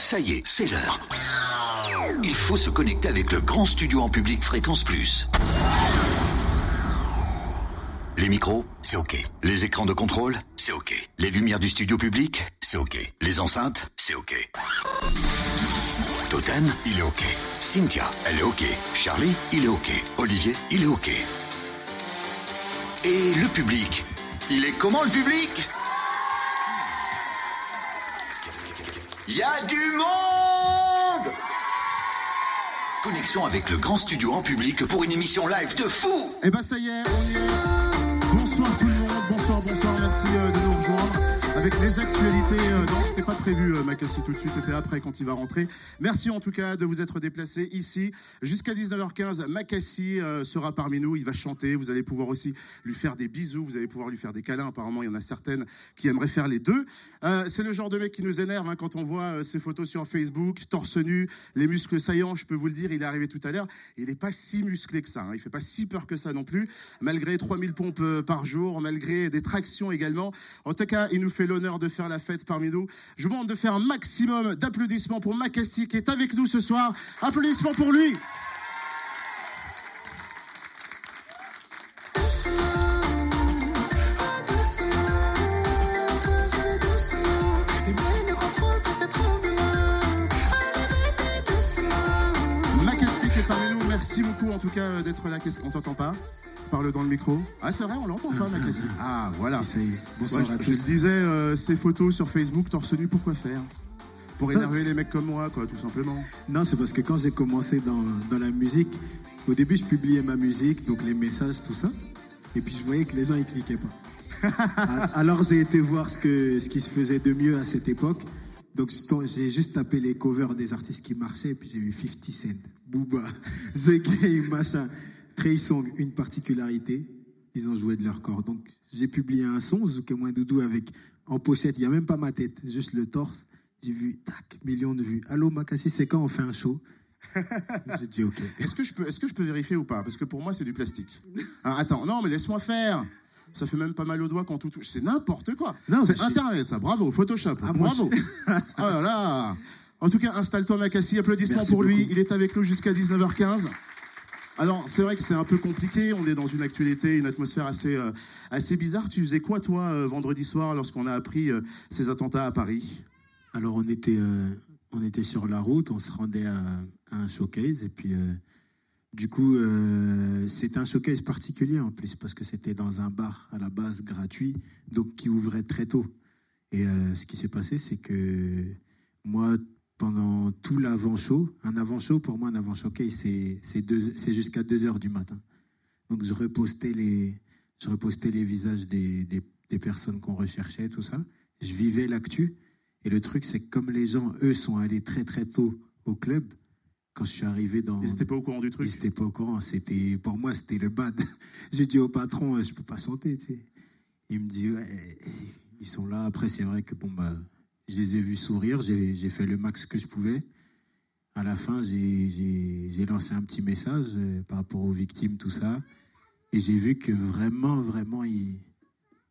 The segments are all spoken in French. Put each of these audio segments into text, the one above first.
Ça y est, c'est l'heure. Il faut se connecter avec le grand studio en public Fréquence Plus. Les micros, c'est OK. Les écrans de contrôle, c'est OK. Les lumières du studio public, c'est OK. Les enceintes, c'est OK. Totem, il est OK. Cynthia, elle est OK. Charlie, il est OK. Olivier, il est OK. Et le public Il est comment le public? Il y a du monde! Connexion avec le grand studio en public pour une émission live de fou! Eh ben ça y est, on y est. Bonsoir tout le monde, bonsoir, bonsoir, merci euh, de nous rejoindre avec les actualités. euh, non, c'était pas prévu, euh, Macassi tout de suite, c'était après quand il va rentrer. Merci en tout cas de vous être déplacé ici. Jusqu'à 19h15, Macassi sera parmi nous, il va chanter, vous allez pouvoir aussi lui faire des bisous, vous allez pouvoir lui faire des câlins. Apparemment, il y en a certaines qui aimeraient faire les deux. C'est le genre de mec qui nous énerve hein, quand on voit ses photos sur Facebook, torse nu, les muscles saillants, je peux vous le dire, il est arrivé tout à l'heure, il n'est pas si musclé que ça, hein, il fait pas si peur que ça non plus, malgré 3000 pompes par jour, malgré des tractions également. En tout cas, il nous fait l'honneur de faire la fête parmi nous. Je vous demande de faire un maximum d'applaudissements pour Macassi qui est avec nous ce soir. Applaudissements pour lui. Merci beaucoup en tout cas euh, d'être là. Qu'est-ce qu'on t'entend pas? Parle dans le micro. Ah c'est vrai, on l'entend pas Macassi. Ah voilà. Si. Bonsoir Ouais, à je, tous. je disais, euh, ces photos sur Facebook, torse nu, pourquoi faire? Pour Ça, énerver les mecs comme moi, quoi, tout simplement. Non, c'est parce que quand j'ai commencé dans, dans la musique, au début, je publiais ma musique, donc les messages, tout ça. Et puis, je voyais que les gens, ils cliquaient pas. Alors, j'ai été voir ce, que, ce qui se faisait de mieux à cette époque. Donc, je j'ai juste tapé les covers des artistes qui marchaient, puis j'ai vu 50 Cent, Booba, The Game, machin. Trey Song, une particularité, ils ont joué de leur corps. Donc, j'ai publié un son, Zouké Doudou, avec en pochette, il n'y a même pas ma tête, juste le torse. J'ai vu, tac, millions de vues. Allô, Makassi, c'est quand on fait un show? J'ai dit, ok. Est-ce que, je peux, est-ce que je peux vérifier ou pas? Parce que pour moi, c'est du plastique. Ah, attends, non, mais laisse-moi faire. Ça fait même pas mal aux doigts quand tout touche. C'est n'importe quoi. Non, c'est Internet, ça. Bravo, Photoshop. Ah, Bravo. oh là là. En tout cas, installe-toi, Macassi. Applaudissements Merci pour lui. Il est avec nous jusqu'à 19h15. Alors, c'est vrai que c'est un peu compliqué. On est dans une actualité, une atmosphère assez, euh, assez bizarre. Tu faisais quoi, toi, euh, vendredi soir, lorsqu'on a appris euh, ces attentats à Paris? Alors, on était, on était sur la route, on se rendait à, à un showcase, et puis, du coup, euh, c'était un showcase particulier en plus, parce que c'était dans un bar à la base gratuit, donc qui ouvrait très tôt. Et euh, ce qui s'est passé, c'est que moi, pendant tout l'avant-show, un avant-show, pour moi, un avant-showcase, c'est c'est deux- jusqu'à 2 heures du matin. Donc, je repostais les, je repostais les visages des, des personnes qu'on recherchait, tout ça. Je vivais l'actu. Et le truc, c'est que comme les gens, eux, sont allés très, très tôt au club, quand je suis arrivé dans. Ils n'étaient pas au courant du truc. Ils n'étaient pas au courant. C'était, pour moi, c'était le bad. J'ai dit au patron, euh, je peux pas chanter, tu sais. Il me dit, ouais, ils sont là. Après, c'est vrai que, bon, bah, je les ai vus sourire. J'ai, fait le max que je pouvais. À la fin, j'ai, lancé un petit message euh, par rapport aux victimes, tout ça. Et j'ai vu que vraiment, vraiment, ils,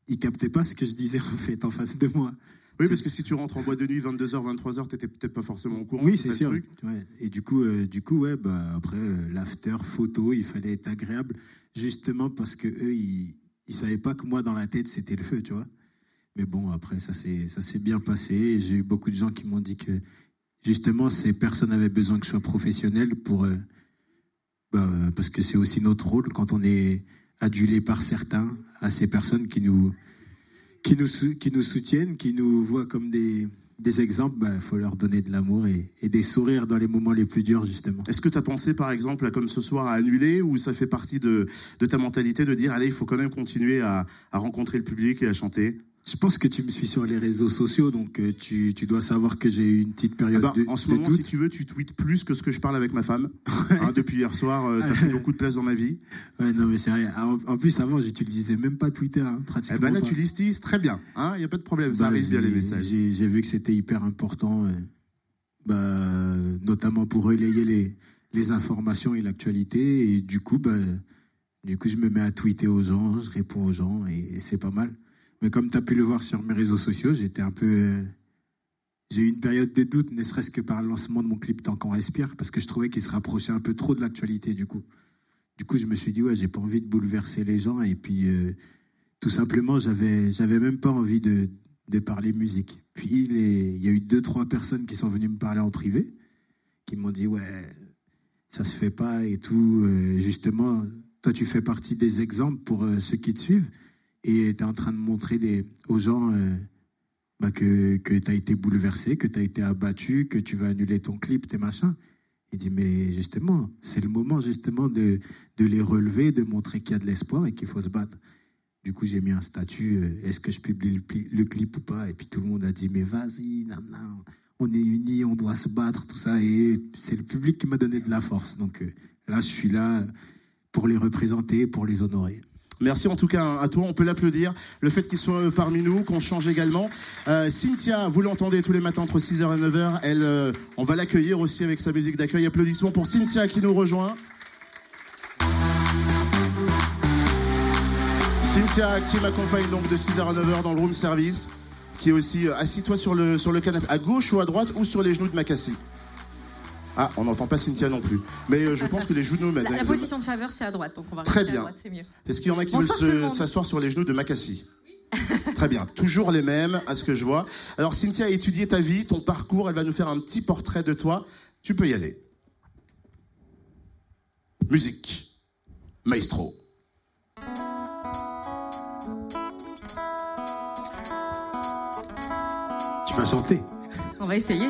ils captaient pas ce que je disais, en fait, en face de moi. Oui, parce que si tu rentres en boîte de nuit 22h, 23h, t'étais peut-être pas forcément au courant. Oui, c'est sûr. Ouais. Et du coup, euh, du coup, ouais, bah après euh, l'after photo, il fallait être agréable, justement parce que eux, ils, ils savaient pas que moi dans la tête c'était le feu, tu vois. Mais bon, après ça s'est ça s'est bien passé. J'ai eu beaucoup de gens qui m'ont dit que justement ces personnes avaient besoin que je sois professionnel pour euh, bah, parce que c'est aussi notre rôle quand on est adulé par certains à ces personnes qui nous qui nous, qui nous soutiennent, qui nous voient comme des, des exemples, il bah, faut leur donner de l'amour et, des sourires dans les moments les plus durs, justement. Est-ce que tu as pensé, par exemple, comme ce soir, à annuler ou ça fait partie de, de ta mentalité de dire, allez, il faut quand même continuer à, à rencontrer le public et à chanter? Je pense que tu me suis sur les réseaux sociaux, donc euh, tu, tu dois savoir que j'ai eu une petite Ah période bah, de, En ce de moment, si tu veux, tu tweets plus que ce que je parle avec ma femme. Hein, depuis hier soir, tu as pris beaucoup de place dans ma vie. Ouais, non, mais c'est rien. En, plus, avant, j'utilisais même pas Twitter, hein, pratiquement. Eh ben là, pas. tu listises très bien. Il n'y a pas de problème, ça Bah, arrive bien les messages. J'ai vu que c'était hyper important, euh, bah, notamment pour relayer les, les informations et l'actualité. Et du coup, bah, du coup, je me mets à tweeter aux gens, je réponds aux gens et, et c'est pas mal. Mais comme tu as pu le voir sur mes réseaux sociaux, j'étais un peu, euh, j'ai eu une période de doute, ne serait-ce que par le lancement de mon clip Tant qu'on respire, parce que je trouvais qu'il se rapprochait un peu trop de l'actualité du coup. Du coup, je me suis dit, ouais, j'ai pas envie de bouleverser les gens. Et puis, euh, tout simplement, j'avais, j'avais même pas envie de, de parler musique. Puis, il y a eu deux, trois personnes qui sont venues me parler en privé, qui m'ont dit, ouais, ça se fait pas et tout. Euh, justement, toi, tu fais partie des exemples pour ceux qui te suivent. Et tu es en train de montrer aux gens bah, que, que tu as été bouleversé, que tu as été abattu, que tu vas annuler ton clip, tes machins. Il dit, mais justement, c'est le moment justement de, les relever, de montrer qu'il y a de l'espoir et qu'il faut se battre. Du coup, j'ai mis un statut, euh, est-ce que je publie le, le, clip ou pas? Et puis tout le monde a dit, mais vas-y, non, non, on est unis, on doit se battre, tout ça. Et c'est le public qui m'a donné de la force. Donc euh, là, je suis là pour les représenter, pour les honorer. Merci en tout cas à toi, on peut l'applaudir. Le fait qu'il soit parmi nous, qu'on change également. Euh, Cynthia, vous l'entendez tous les matins entre 6h et 9h. Elle, euh, on va l'accueillir aussi avec sa musique d'accueil. Applaudissements pour Cynthia qui nous rejoint. Cynthia qui m'accompagne donc de 6h à 9h dans le room service. Qui est aussi euh, assis-toi sur le, sur le canapé, à gauche ou à droite ou sur les genoux de Macassi. Ah, on n'entend pas Cynthia non plus. Mais euh, je pense que les genoux. La, la position de faveur, c'est à droite, donc on va Très bien. à droite, c'est mieux. Est-ce qu'il y en a qui veulent s'asseoir sur les genoux de Macassi Très bien, toujours les mêmes à ce que je vois. Alors Cynthia a étudié ta vie, ton parcours, elle va nous faire un petit portrait de toi. Tu peux y aller. Musique. Maestro. Tu vas chanter On va essayer.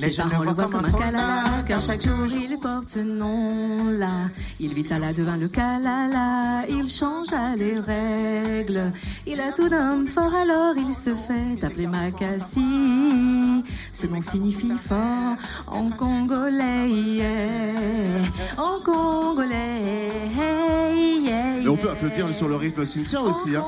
Les gens le voient comme un kalala, car chaque jour il porte ce nom-là. Il vit à la devant le kalala, il change à les règles. Il a tout d'homme fort, alors il se fait appeler Makassi. Ce nom signifie fort en congolais, yeah. en congolais. Yeah, Et on peut applaudir sur le rythme Cynthia aussi. Hein.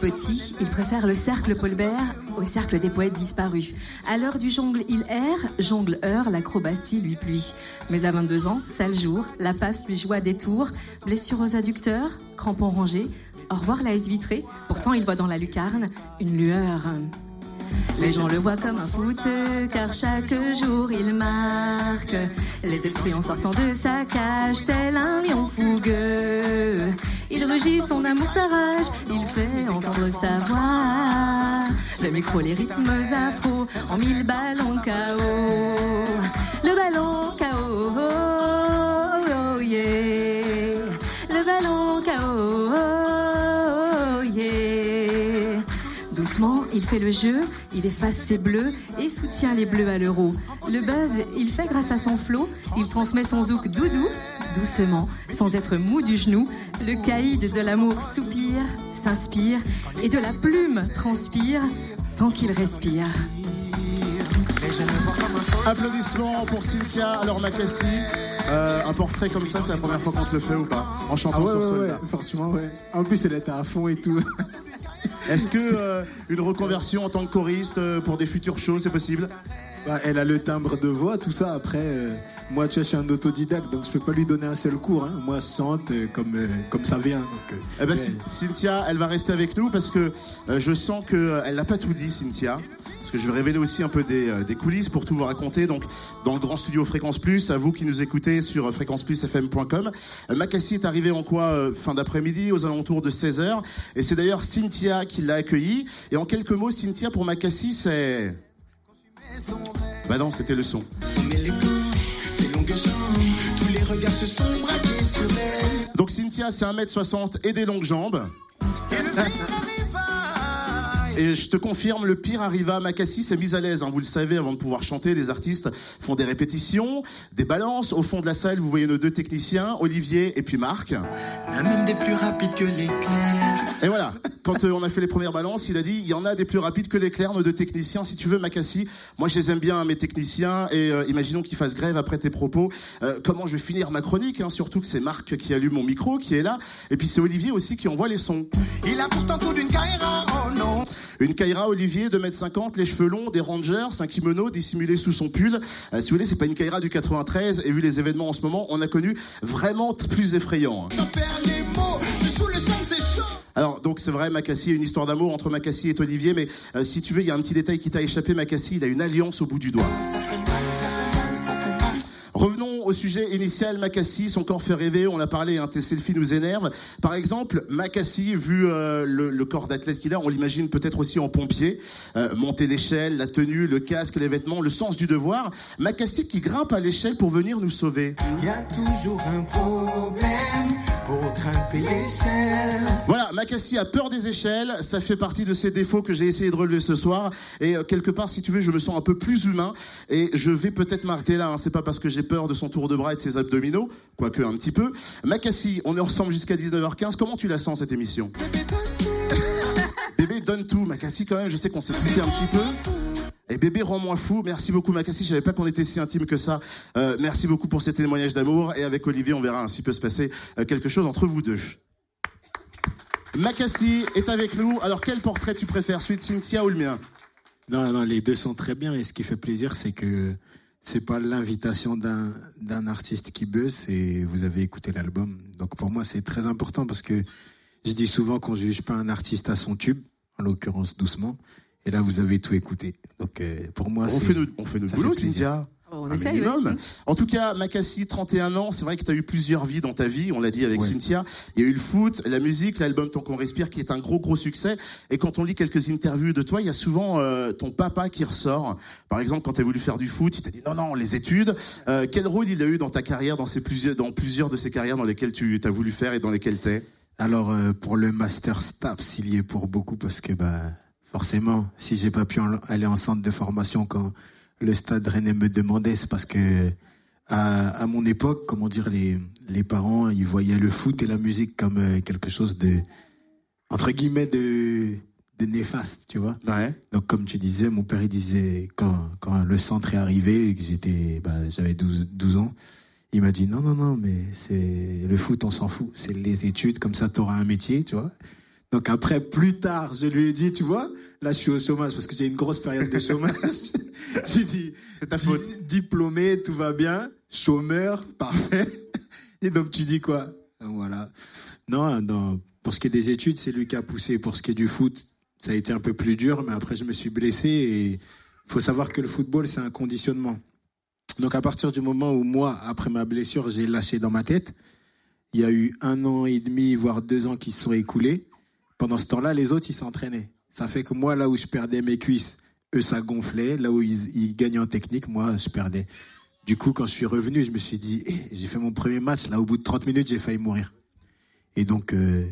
Petit, il préfère le cercle Paulbert au cercle des poètes disparus. À l'heure du jongle, il erre, jongle heure, l'acrobatie lui pluie. Mais à 22 ans, sale jour, la passe lui joue des tours, blessure aux adducteurs, crampons rangés, au revoir la S vitrée, pourtant il voit dans la lucarne une lueur. Les gens le voient comme un foot, car chaque jour il marque les esprits en sortant de sa cage, tel un lion fougueux. Il rugit son amour, sa rage, il fait entendre sa voix. Le micro, les rythmes afro, en mille ballons KO. Le ballon KO, oh, oh, yeah. Il fait le jeu, il efface ses bleus et soutient les bleus à l'euro. Le buzz, il fait grâce à son flot, il transmet son zouk doudou, doucement, sans être mou du genou. Le caïd de l'amour soupire, s'inspire, et de la plume transpire, tant qu'il respire. Applaudissements pour Cynthia. Alors Macassi, euh, un portrait comme ça, c'est la première fois qu'on te le fait ou pas? En chantant ah ouais, sur ouais, ouais, forcément, ouais. En plus, elle était à fond et tout. Est-ce que euh, une reconversion en tant que choriste euh, pour des futurs shows, c'est possible? Bah, elle a le timbre de voix, tout ça. Après, euh, moi, tu vois, je suis un autodidacte, donc je peux pas lui donner un seul cours. Hein. Moi, je chante euh, comme, euh, comme ça vient. Donc, euh, Eh ben, Cynthia, elle va rester avec nous parce que euh, je sens qu'elle n'a pas tout dit, Cynthia. Parce que je vais révéler aussi un peu des, euh, des coulisses pour tout vous raconter. Donc, dans le grand studio Fréquence Plus, à vous qui nous écoutez sur euh, fréquenceplusfm.com. Euh, Macassi est arrivé en quoi euh, Fin d'après-midi, aux alentours de 16h. Et c'est d'ailleurs Cynthia qui l'a accueilli. Et en quelques mots, Cynthia, pour Macassi, c'est... Bah non, c'était le son. Donc Cynthia, c'est 1m60 et des longues jambes. Et je te confirme, le pire arriva. Macassi s'est mise à l'aise. hein. Vous le savez, avant de pouvoir chanter, les artistes font des répétitions, des balances. Au fond de la salle, vous voyez nos deux techniciens, Olivier et puis Marc. L'un même des plus rapides que l'éclair. Et voilà. quand euh, on a fait les premières balances, il a dit il y en a des plus rapides que l'éclair, nos deux techniciens. Si tu veux, Macassi, moi je les aime bien, mes techniciens, et euh, imaginons qu'ils fassent grève après tes propos. Euh, comment je vais finir ma chronique hein, Surtout que c'est Marc qui allume mon micro, qui est là, et puis c'est Olivier aussi qui envoie les sons. Il a pourtant tout d'une carrière, oh non. Une Kaira Olivier, 2m50, les cheveux longs, des Rangers, un kimono dissimulé sous son pull. Euh, si vous voulez, c'est pas une Kaira du 93, et vu les événements en ce moment, on a connu vraiment plus effrayant. hein. J'en perds les mots, je suis sous le sang, c'est chaud. Alors donc c'est vrai, Macassi a une histoire d'amour entre Macassi et Olivier, mais euh, si tu veux, il y a un petit détail qui t'a échappé, Macassi, il a une alliance au bout du doigt. Au sujet initial, Macassi, son corps fait rêver, on a parlé, hein, tes selfies nous énervent. Par exemple, Macassi, vu euh, le, le corps d'athlète qu'il a, on l'imagine peut-être aussi en pompier, euh, monter l'échelle, la tenue, le casque, les vêtements, le sens du devoir. Macassi qui grimpe à l'échelle pour venir nous sauver. Il y a toujours un problème pour grimper l'échelle. Voilà, Macassi a peur des échelles, ça fait partie de ses défauts que j'ai essayé de relever ce soir. Et euh, quelque part, si tu veux, je me sens un peu plus humain. Et je vais peut-être m'arrêter là, hein. c'est pas parce que j'ai peur de son tour de bras et de ses abdominaux, quoique un petit peu. Macassi, on est ensemble jusqu'à 19h15, comment tu la sens cette émission? Bébé donne tout, Macassi quand même, je sais qu'on s'est quitté un petit peu. Et bébé rend moins fou. Merci beaucoup Macassi. Je savais pas qu'on était si intime que ça. Euh, merci beaucoup pour ces témoignages d'amour. Et avec Olivier, on verra ainsi peut se passer euh, quelque chose entre vous deux. Macassi est avec nous. Alors quel portrait tu préfères, celui de Cynthia ou le mien? Non, non, les deux sont très bien. Et ce qui fait plaisir, c'est que c'est pas l'invitation d'un d'un artiste qui buzz, c'est vous avez écouté l'album. Donc pour moi, c'est très important parce que je dis souvent qu'on juge pas un artiste à son tube, en l'occurrence doucement. Et là, vous avez tout écouté. Donc euh, pour moi, On fait notre, on fait notre boulot, fait. Cynthia. On Un essaye, minimum. En tout cas, Macassi, 31 ans, c'est vrai que tu as eu plusieurs vies dans ta vie, on l'a dit avec Ouais. Cynthia. Il y a eu le foot, la musique, l'album Tant qu'on respire, qui est un gros, gros succès. Et quand on lit quelques interviews de toi, il y a souvent euh, ton papa qui ressort. Par exemple, quand tu as voulu faire du foot, il t'a dit non, non, les études. Euh, quel rôle il a eu dans ta carrière, dans, ces plusieurs, dans plusieurs de ces carrières dans lesquelles tu as voulu faire et dans lesquelles t'es? Alors euh, pour le master STAPS, il y est pour beaucoup parce que bah forcément, si j'ai pas pu aller en centre de formation quand le Stade Rennais me demandait, c'est parce que à, à mon époque, comment dire, les les parents ils voyaient le foot et la musique comme euh, quelque chose de entre guillemets de de néfaste, tu vois. Ouais. Donc comme tu disais, mon père il disait quand quand le centre est arrivé et que j'étais bah, j'avais 12 12 ans, il m'a dit non non non mais c'est le foot on s'en fout, c'est les études comme ça tu auras un métier, tu vois. Donc après plus tard, je lui ai dit, tu vois, là je suis au chômage parce que j'ai une grosse période de chômage. J'ai dit C'est ta di- faute. diplômé, tout va bien, chômeur, parfait. Et donc tu dis quoi? Voilà. Non, non, pour ce qui est des études, c'est lui qui a poussé. Pour ce qui est du foot, ça a été un peu plus dur, mais après je me suis blessé et faut savoir que le football c'est un conditionnement. Donc à partir du moment où moi, après ma blessure, j'ai lâché dans ma tête, il y a eu un an et demi, voire deux ans qui se sont écoulés. Pendant ce temps-là, les autres, ils s'entraînaient. Ça fait que moi, là où je perdais mes cuisses, eux, ça gonflait. Là où ils, ils gagnaient en technique, moi, je perdais. Du coup, quand je suis revenu, je me suis dit, eh, j'ai fait mon premier match. Là, au bout de 30 minutes, j'ai failli mourir. Et donc, euh,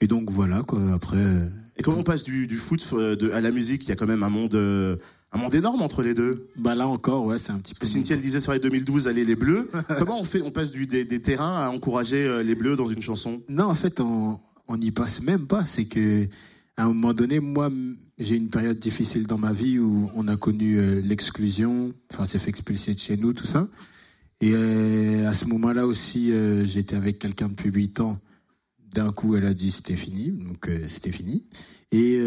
et donc voilà, quoi. Après, euh, Et comment on passe du, du foot euh, de- à la musique? Il y a quand même un monde, euh, un monde énorme entre les deux. bah là encore, ouais, c'est un petit peu. Que Cynthia le disait sur les 2012, allez les Bleus. Comment on fait On passe du, des, des terrains à encourager les Bleus dans une chanson? Non, en fait, on on n'y passe même pas. C'est que à un moment donné, moi, j'ai une période difficile dans ma vie où on a connu euh, l'exclusion. Enfin, on s'est fait expulser de chez nous, tout ça. Et euh, à ce moment-là aussi, euh, j'étais avec quelqu'un depuis 8 ans. D'un coup, elle a dit c'était fini, donc c'était fini. Et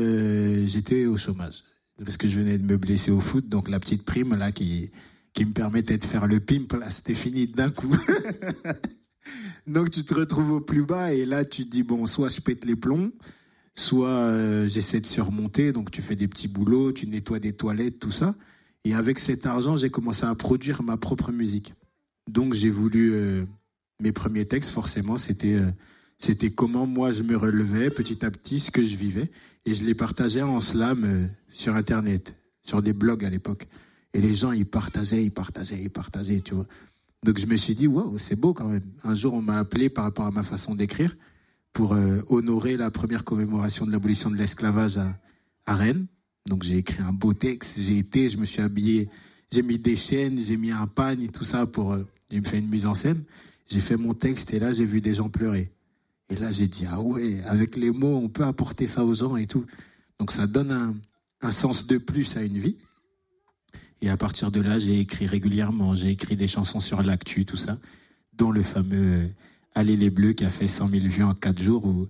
j'étais au chômage parce que je venais de me blesser au foot, donc la petite prime là qui qui me permettait de faire le pimp là, c'était fini d'un coup. Donc tu te retrouves au plus bas et là tu te dis bon soit je pète les plombs, soit euh, j'essaie de surmonter. Donc tu fais des petits boulots, tu nettoies des toilettes, tout ça. Et avec cet argent j'ai commencé à produire ma propre musique. Donc j'ai voulu euh, mes premiers textes forcément c'était euh, c'était comment moi je me relevais petit à petit ce que je vivais et je les partageais en slam sur internet, sur des blogs à l'époque. Et les gens ils partageaient, ils partageaient, ils partageaient, tu vois. Donc je me suis dit, waouh, c'est beau quand même. Un jour, on m'a appelé par rapport à ma façon d'écrire pour euh, honorer la première commémoration de l'abolition de l'esclavage à, à Rennes. Donc j'ai écrit un beau texte, j'ai été, je me suis habillé, j'ai mis des chaînes, j'ai mis un pagne, tout ça pour... Euh, j'ai fait une mise en scène. J'ai fait mon texte et là, j'ai vu des gens pleurer. Et là, j'ai dit, ah ouais, avec les mots, on peut apporter ça aux gens et tout. Donc ça donne un, un sens de plus à une vie. Et à partir de là, j'ai écrit régulièrement. J'ai écrit des chansons sur l'actu, tout ça, dont le fameux Allez les Bleus qui a fait 100 000 vues en 4 jours, où,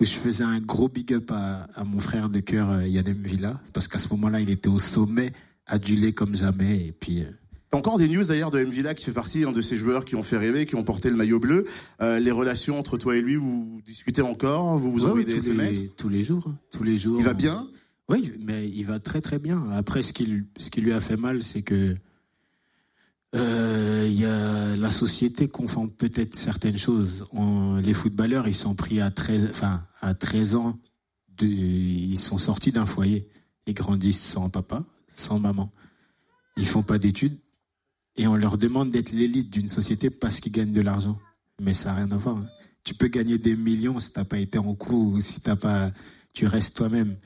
où je faisais un gros big up à, à mon frère de cœur, euh, Yadem Villa, parce qu'à ce moment-là, il était au sommet, adulé comme jamais. Et puis. euh, encore des news d'ailleurs de M. Villa qui fait partie de ces joueurs qui ont fait rêver, qui ont porté le maillot bleu. Euh, les relations entre toi et lui, vous discutez encore, vous vous ouais, envoyez des tous, SMS? les, tous les jours. hein. Tous les jours. Il va bien? Oui, mais il va très très bien. Après, ce qui, ce qui lui a fait mal, c'est que euh, la société confond peut-être certaines choses. Les footballeurs, ils sont pris à 13, enfin, à 13 ans, ils sont sortis d'un foyer. Ils grandissent sans papa, sans maman. Ils font pas d'études. Et on leur demande d'être l'élite d'une société parce qu'ils gagnent de l'argent. Mais ça n'a rien à voir. hein. Tu peux gagner des millions si t'as pas été en cours ou si t'as pas, tu restes toi-même.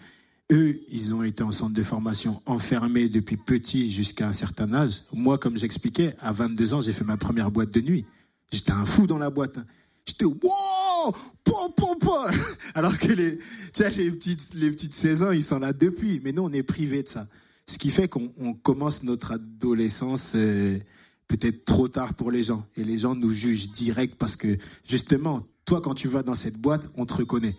Eux, ils ont été en centre de formation enfermés depuis petit jusqu'à un certain âge. Moi, comme j'expliquais, à 22 ans, j'ai fait ma première boîte de nuit. J'étais un fou dans la boîte. hein. J'étais wow, pom pom pom. Alors que les, tu vois, les petites, les petites 16 ans, ils sont là depuis. Mais nous, on est privés de ça. Ce qui fait qu'on on commence notre adolescence euh, peut-être trop tard pour les gens. Et les gens nous jugent direct parce que justement, toi, quand tu vas dans cette boîte, on te reconnaît.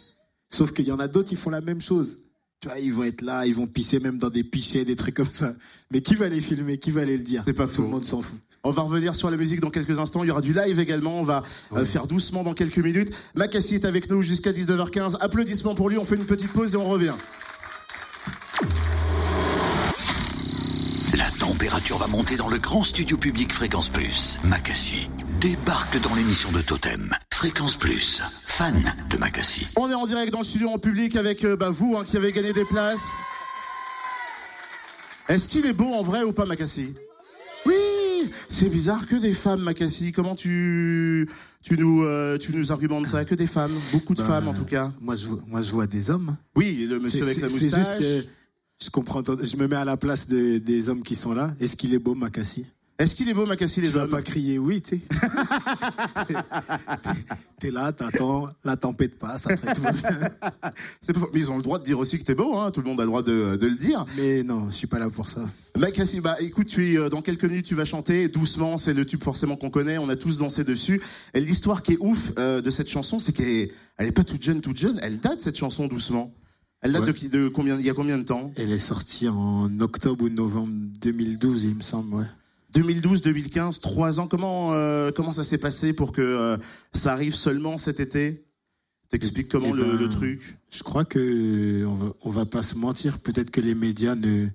Sauf qu'il y en a d'autres qui font la même chose. Tu vois, ils vont être là, ils vont pisser même dans des pichets, des trucs comme ça. Mais qui va les filmer? Qui va les le dire? C'est pas Tout faux. le monde s'en fout. On va revenir sur la musique dans quelques instants. Il y aura du live également. On va euh, faire doucement dans quelques minutes. Macassi est avec nous jusqu'à 19h15. Applaudissements pour lui. On fait une petite pause et on revient. La température va monter dans le grand studio public Fréquence Plus. Macassi débarque dans l'émission de Totem. Fréquence Plus, fan de Macassi. On est en direct dans le studio en public avec euh, bah, vous hein, qui avez gagné des places. Est-ce qu'il est beau en vrai ou pas, Macassi Oui C'est bizarre que des femmes, Macassi. Comment tu, tu, nous, euh, tu nous argumentes ça? Que des femmes Beaucoup de Bah, femmes en tout cas. Moi, je vois, moi, je vois des hommes. Oui, le monsieur avec la c'est- c'est moustache. juste, euh, je comprends. ton- Je me mets à la place de- des hommes qui sont là. Est-ce qu'il est beau, Makassi Est-ce qu'il est beau, Macassi, les Tu vas hommes pas crier oui, tu sais. T'es là, t'attends, la tempête passe, après tout va bien. Mais ils ont le droit de dire aussi que t'es beau, hein. tout le monde a le droit de, de le dire. Mais non, je suis pas là pour ça. Makassi, bah écoute, tu es, euh, dans quelques minutes tu vas chanter doucement, c'est le tube forcément qu'on connaît, on a tous dansé dessus. Et l'histoire qui est ouf euh, de cette chanson, c'est qu'elle est, elle est pas toute jeune, toute jeune, elle date cette chanson doucement. Elle date Ouais. de, de combien, il y a combien de temps? Elle est sortie en octobre ou novembre 2012, il me semble, ouais. 2012, 2015, trois ans. Comment euh, comment ça s'est passé pour que euh, ça arrive seulement cet été? T'expliques comment Eh le, ben, le truc? Je crois que on va, on va pas se mentir. Peut-être que les médias ne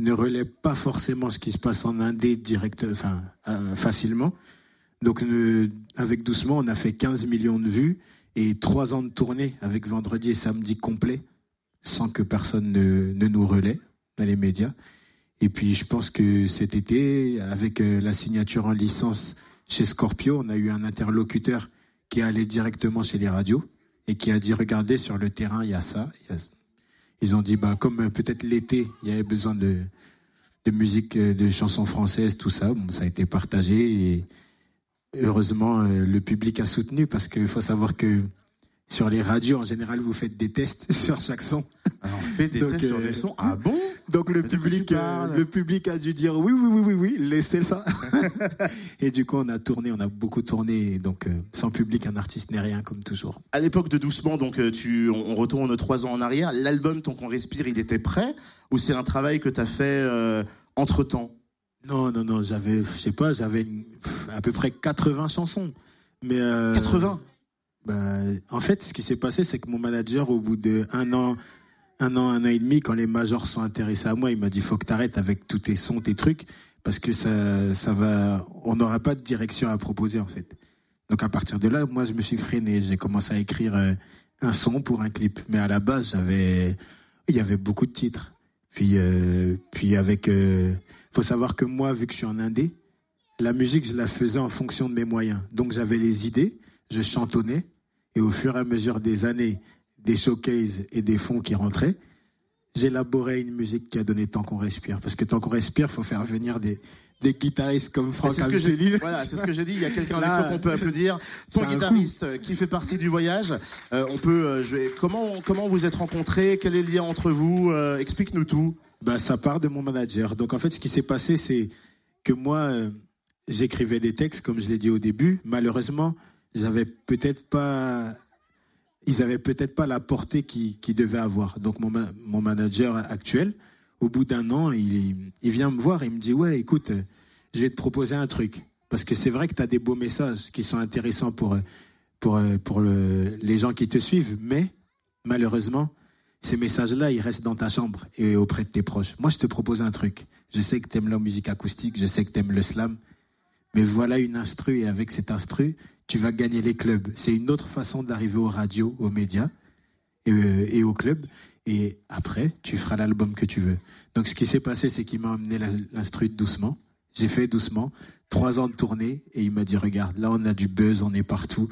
ne relèvent pas forcément ce qui se passe en Indé direct, enfin euh, facilement. Donc avec doucement, on a fait 15 millions de vues et trois ans de tournée avec vendredi et samedi complet, sans que personne ne, ne nous relaie dans les médias. Et puis je pense que cet été, avec euh, la signature en licence chez Scorpio, on a eu un interlocuteur qui est allé directement chez les radios et qui a dit regardez sur le terrain il y a ça. Ils ont dit bah comme euh, peut-être l'été il y avait besoin de de musique, euh, de chansons françaises, tout ça. Bon, ça a été partagé et heureusement le public a soutenu parce qu'il faut savoir que sur les radios en général vous faites des tests sur chaque son. Alors, on fait des Donc, tests sur euh, des sons. Ah bon? Donc le public, euh, le public a dû dire oui, oui, oui, oui, oui, laissez ça. et du coup, on a tourné, on a beaucoup tourné. Donc, euh, sans public, un artiste n'est rien, comme toujours. À l'époque de Doucement, donc tu, on retourne trois ans en arrière. L'album Tant qu'on respire, il était prêt ou c'est un travail que tu as fait entre temps Non, non, non, j'avais, je sais pas, j'avais à peu près 80 chansons. Mais euh, 80 bah, En fait, ce qui s'est passé, c'est que mon manager, au bout de un an, un an, un an et demi, quand les majors sont intéressés à moi, il m'a dit faut que t'arrêtes avec tous tes sons, tes trucs, parce que ça, ça va, on n'aura pas de direction à proposer en fait. Donc à partir de là, moi, je me suis freiné. J'ai commencé à écrire euh, un son pour un clip, mais à la base, j'avais, il y avait beaucoup de titres. Puis, euh, puis avec, euh, faut savoir que moi, vu que je suis en indé, la musique, je la faisais en fonction de mes moyens. Donc j'avais les idées, je chantonnais, et au fur et à mesure des années, des showcases et des fonds qui rentraient, j'ai élaboré une musique qui a donné Tant qu'on respire. Parce que Tant qu'on respire, faut faire venir des, des guitaristes comme Franck C'est ce que j'ai dit. Amseli. Voilà, c'est ce que j'ai dit. Il y a quelqu'un Là, avec qui on peut applaudir. Ton guitariste euh, qui fait partie du voyage. Euh, on peut. euh, je vais. Comment comment vous êtes rencontrés? Quel est le lien entre vous? Euh, Explique-nous tout. Bah, ça part de mon manager. Donc en fait, ce qui s'est passé, c'est que moi, j'écrivais des textes, comme je l'ai dit au début. Malheureusement, j'avais peut-être pas, ils avaient peut-être pas la portée qu'ils qu'ils devaient avoir. Donc mon, mon manager actuel, au bout d'un an, il, il vient me voir et il me dit ouais, écoute, je vais te proposer un truc parce que c'est vrai que tu as des beaux messages qui sont intéressants pour pour pour le- les gens qui te suivent, mais malheureusement ces messages-là, ils restent dans ta chambre et auprès de tes proches. Moi, je te propose un truc. Je sais que tu aimes la musique acoustique, je sais que tu aimes le slam, mais voilà une instru et avec cette instru, tu vas gagner les clubs. C'est une autre façon d'arriver aux radios, aux médias et, euh, et aux clubs. Et après, tu feras l'album que tu veux. Donc, ce qui s'est passé, c'est qu'il m'a emmené l'instru doucement. J'ai fait doucement. Trois ans de tournée et il m'a dit, regarde, là, on a du buzz, on est partout.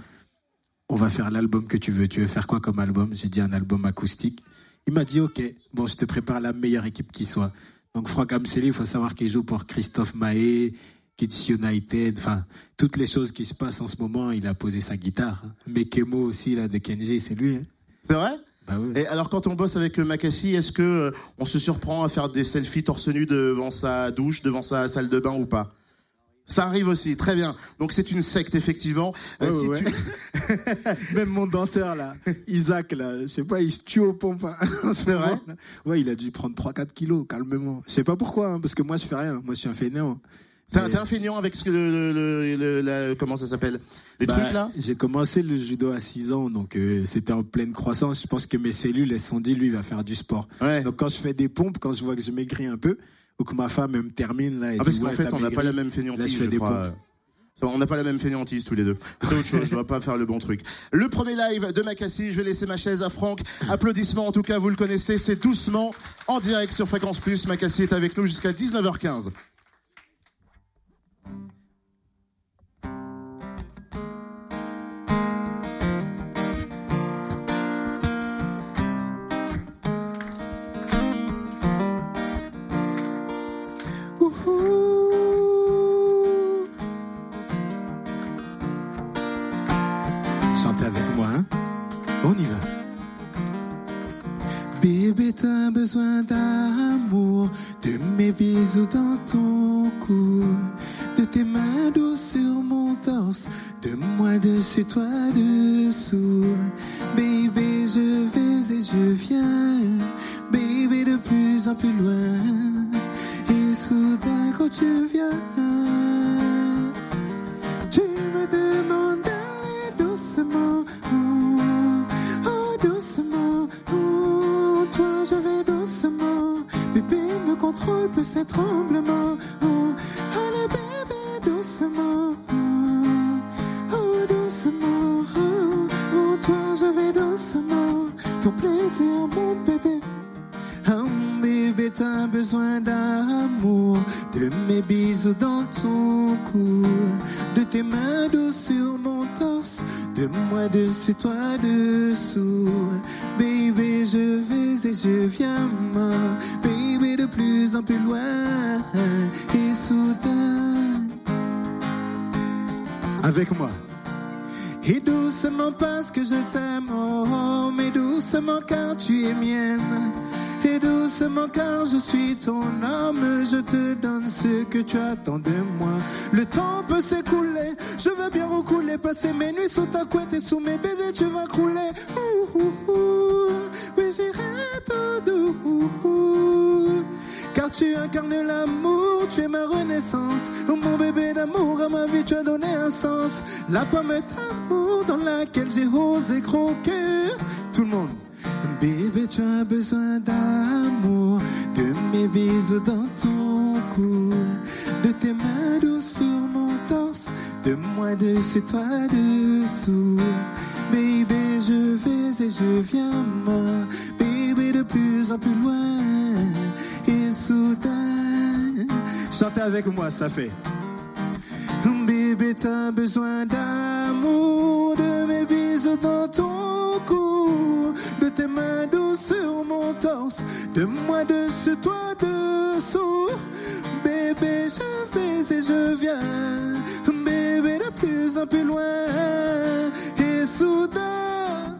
On va faire l'album que tu veux. Tu veux faire quoi comme album? J'ai dit un album acoustique. Il m'a dit, OK, bon, je te prépare la meilleure équipe qui soit. Donc, Franck Amseli, il faut savoir qu'il joue pour Christophe Mahé, Kids United, enfin, toutes les choses qui se passent en ce moment, il a posé sa guitare. Mais Kemo aussi, là, de Kenji, c'est lui. hein. C'est vrai? Bah oui. Et alors, quand on bosse avec euh, Makassi, est-ce que euh, on se surprend à faire des selfies torse nu devant sa douche, devant sa salle de bain ou pas? Ça arrive aussi, très bien. Donc c'est une secte effectivement. Euh, Ouais, si ouais, tu- Même mon danseur, là, Isaac, là, je sais pas, il se tue au pompe. hein, en ce C'est vrai? moment, là. Ouais, il a dû prendre 3-4 kilos, calmement. Je sais pas pourquoi, hein, parce que moi, je fais rien. Moi, je suis un fainéant. T'es t'es un feignant avec ce que le, le- le- la- comment ça s'appelle Les Bah, trucs là J'ai commencé le judo à 6 ans, donc euh, c'était en pleine croissance. Je pense que mes cellules, elles sont dit, lui, il va faire du sport. Ouais. Donc quand je fais des pompes, quand je vois que je maigris un peu, ou que ma femme elle me termine, là, et Ah, parce dit, qu'en ouais, fait, on n'a pas la même Là, fainéantise, je fais je des crois. pompes. On n'a pas la même fainéantise tous les deux. C'est autre chose, je ne vais pas faire le bon truc. Le premier live de Makassi, je vais laisser ma chaise à Franck. Applaudissements, en tout cas, vous le connaissez, c'est doucement en direct sur Fréquence Plus. Makassi est avec nous jusqu'à 19h15. Besoin d'amour, de mes bisous dans ton cou, de tes mains douces sur mon torse, de moi de chez toi dessous. Bébé, je vais et je viens, bébé, de plus en plus loin. Et soudain, quand tu viens, tu me demandes d'aller doucement, plus ces tremblements, oh, allez bébé doucement, oh, oh, doucement, oh, oh, toi je vais doucement, ton plaisir mon bébé. Oh, bébé, t'as besoin d'amour, de mes bisous dans ton cou, car je suis ton homme, je te donne ce que tu attends de moi. Le temps peut s'écouler, je veux bien recouler, passer mes nuits sous ta couette et sous mes baisers tu vas crouler. Ouh, ouh, ouh, oui j'irai tout doux. Car tu incarnes l'amour, tu es ma renaissance. Oh, mon bébé d'amour, à ma vie tu as donné un sens. La pomme d'amour dans laquelle j'ai osé croquer. Tout le monde. Bébé, tu as besoin d'amour, mes bisous dans ton cou, de tes mains douces sur mon torse, de moi dessus, toi dessous. Bébé, je vais et je viens, moi. Bébé, de plus en plus loin, et soudain. Chantez avec moi, ça fait. Bébé, t'as besoin d'amour, de mes bisous dans ton cou, de tes mains douces sur mon torse. De moi dessus, toi dessous. Bébé, je vais et je viens. Bébé, de plus en plus loin. Et soudain,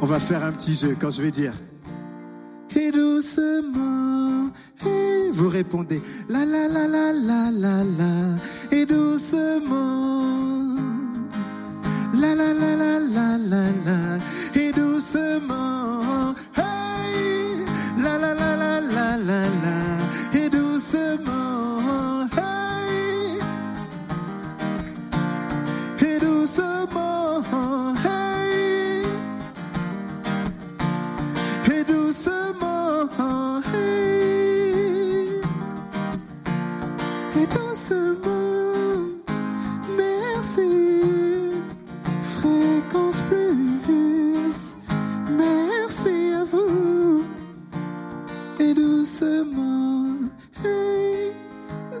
on va faire un petit jeu quand je vais dire. Et doucement, et vous répondez la la la la la la la. Et doucement, la la la la la la la. Et doucement, la la la la la la la. Doucement, hey.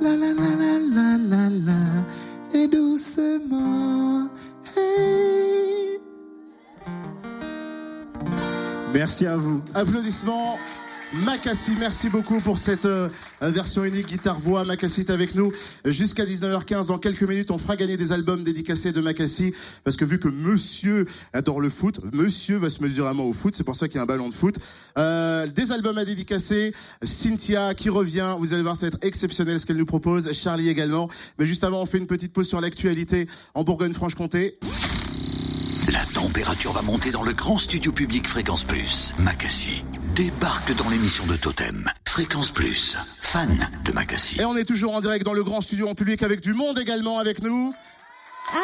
la la la la la la la. Et doucement, hey. Merci à vous. Applaudissements. Macassi, merci beaucoup pour cette euh, version unique guitare-voix. Macassi est avec nous jusqu'à 19h15. Dans quelques minutes, on fera gagner des albums dédicacés de Macassi. Parce que vu que monsieur adore le foot, monsieur va se mesurer à moi au foot. C'est pour ça qu'il y a un ballon de foot. Euh, des albums à dédicacer. Cynthia qui revient. Vous allez voir, ça va être exceptionnel ce qu'elle nous propose. Charlie également. Mais juste avant, on fait une petite pause sur l'actualité en Bourgogne-Franche-Comté. La température va monter dans le grand studio public Fréquence Plus. Macassi débarque dans l'émission de Totem. Fréquence Plus, fan de Macassi. Et on est toujours en direct dans le grand studio en public avec du monde également avec nous. Ah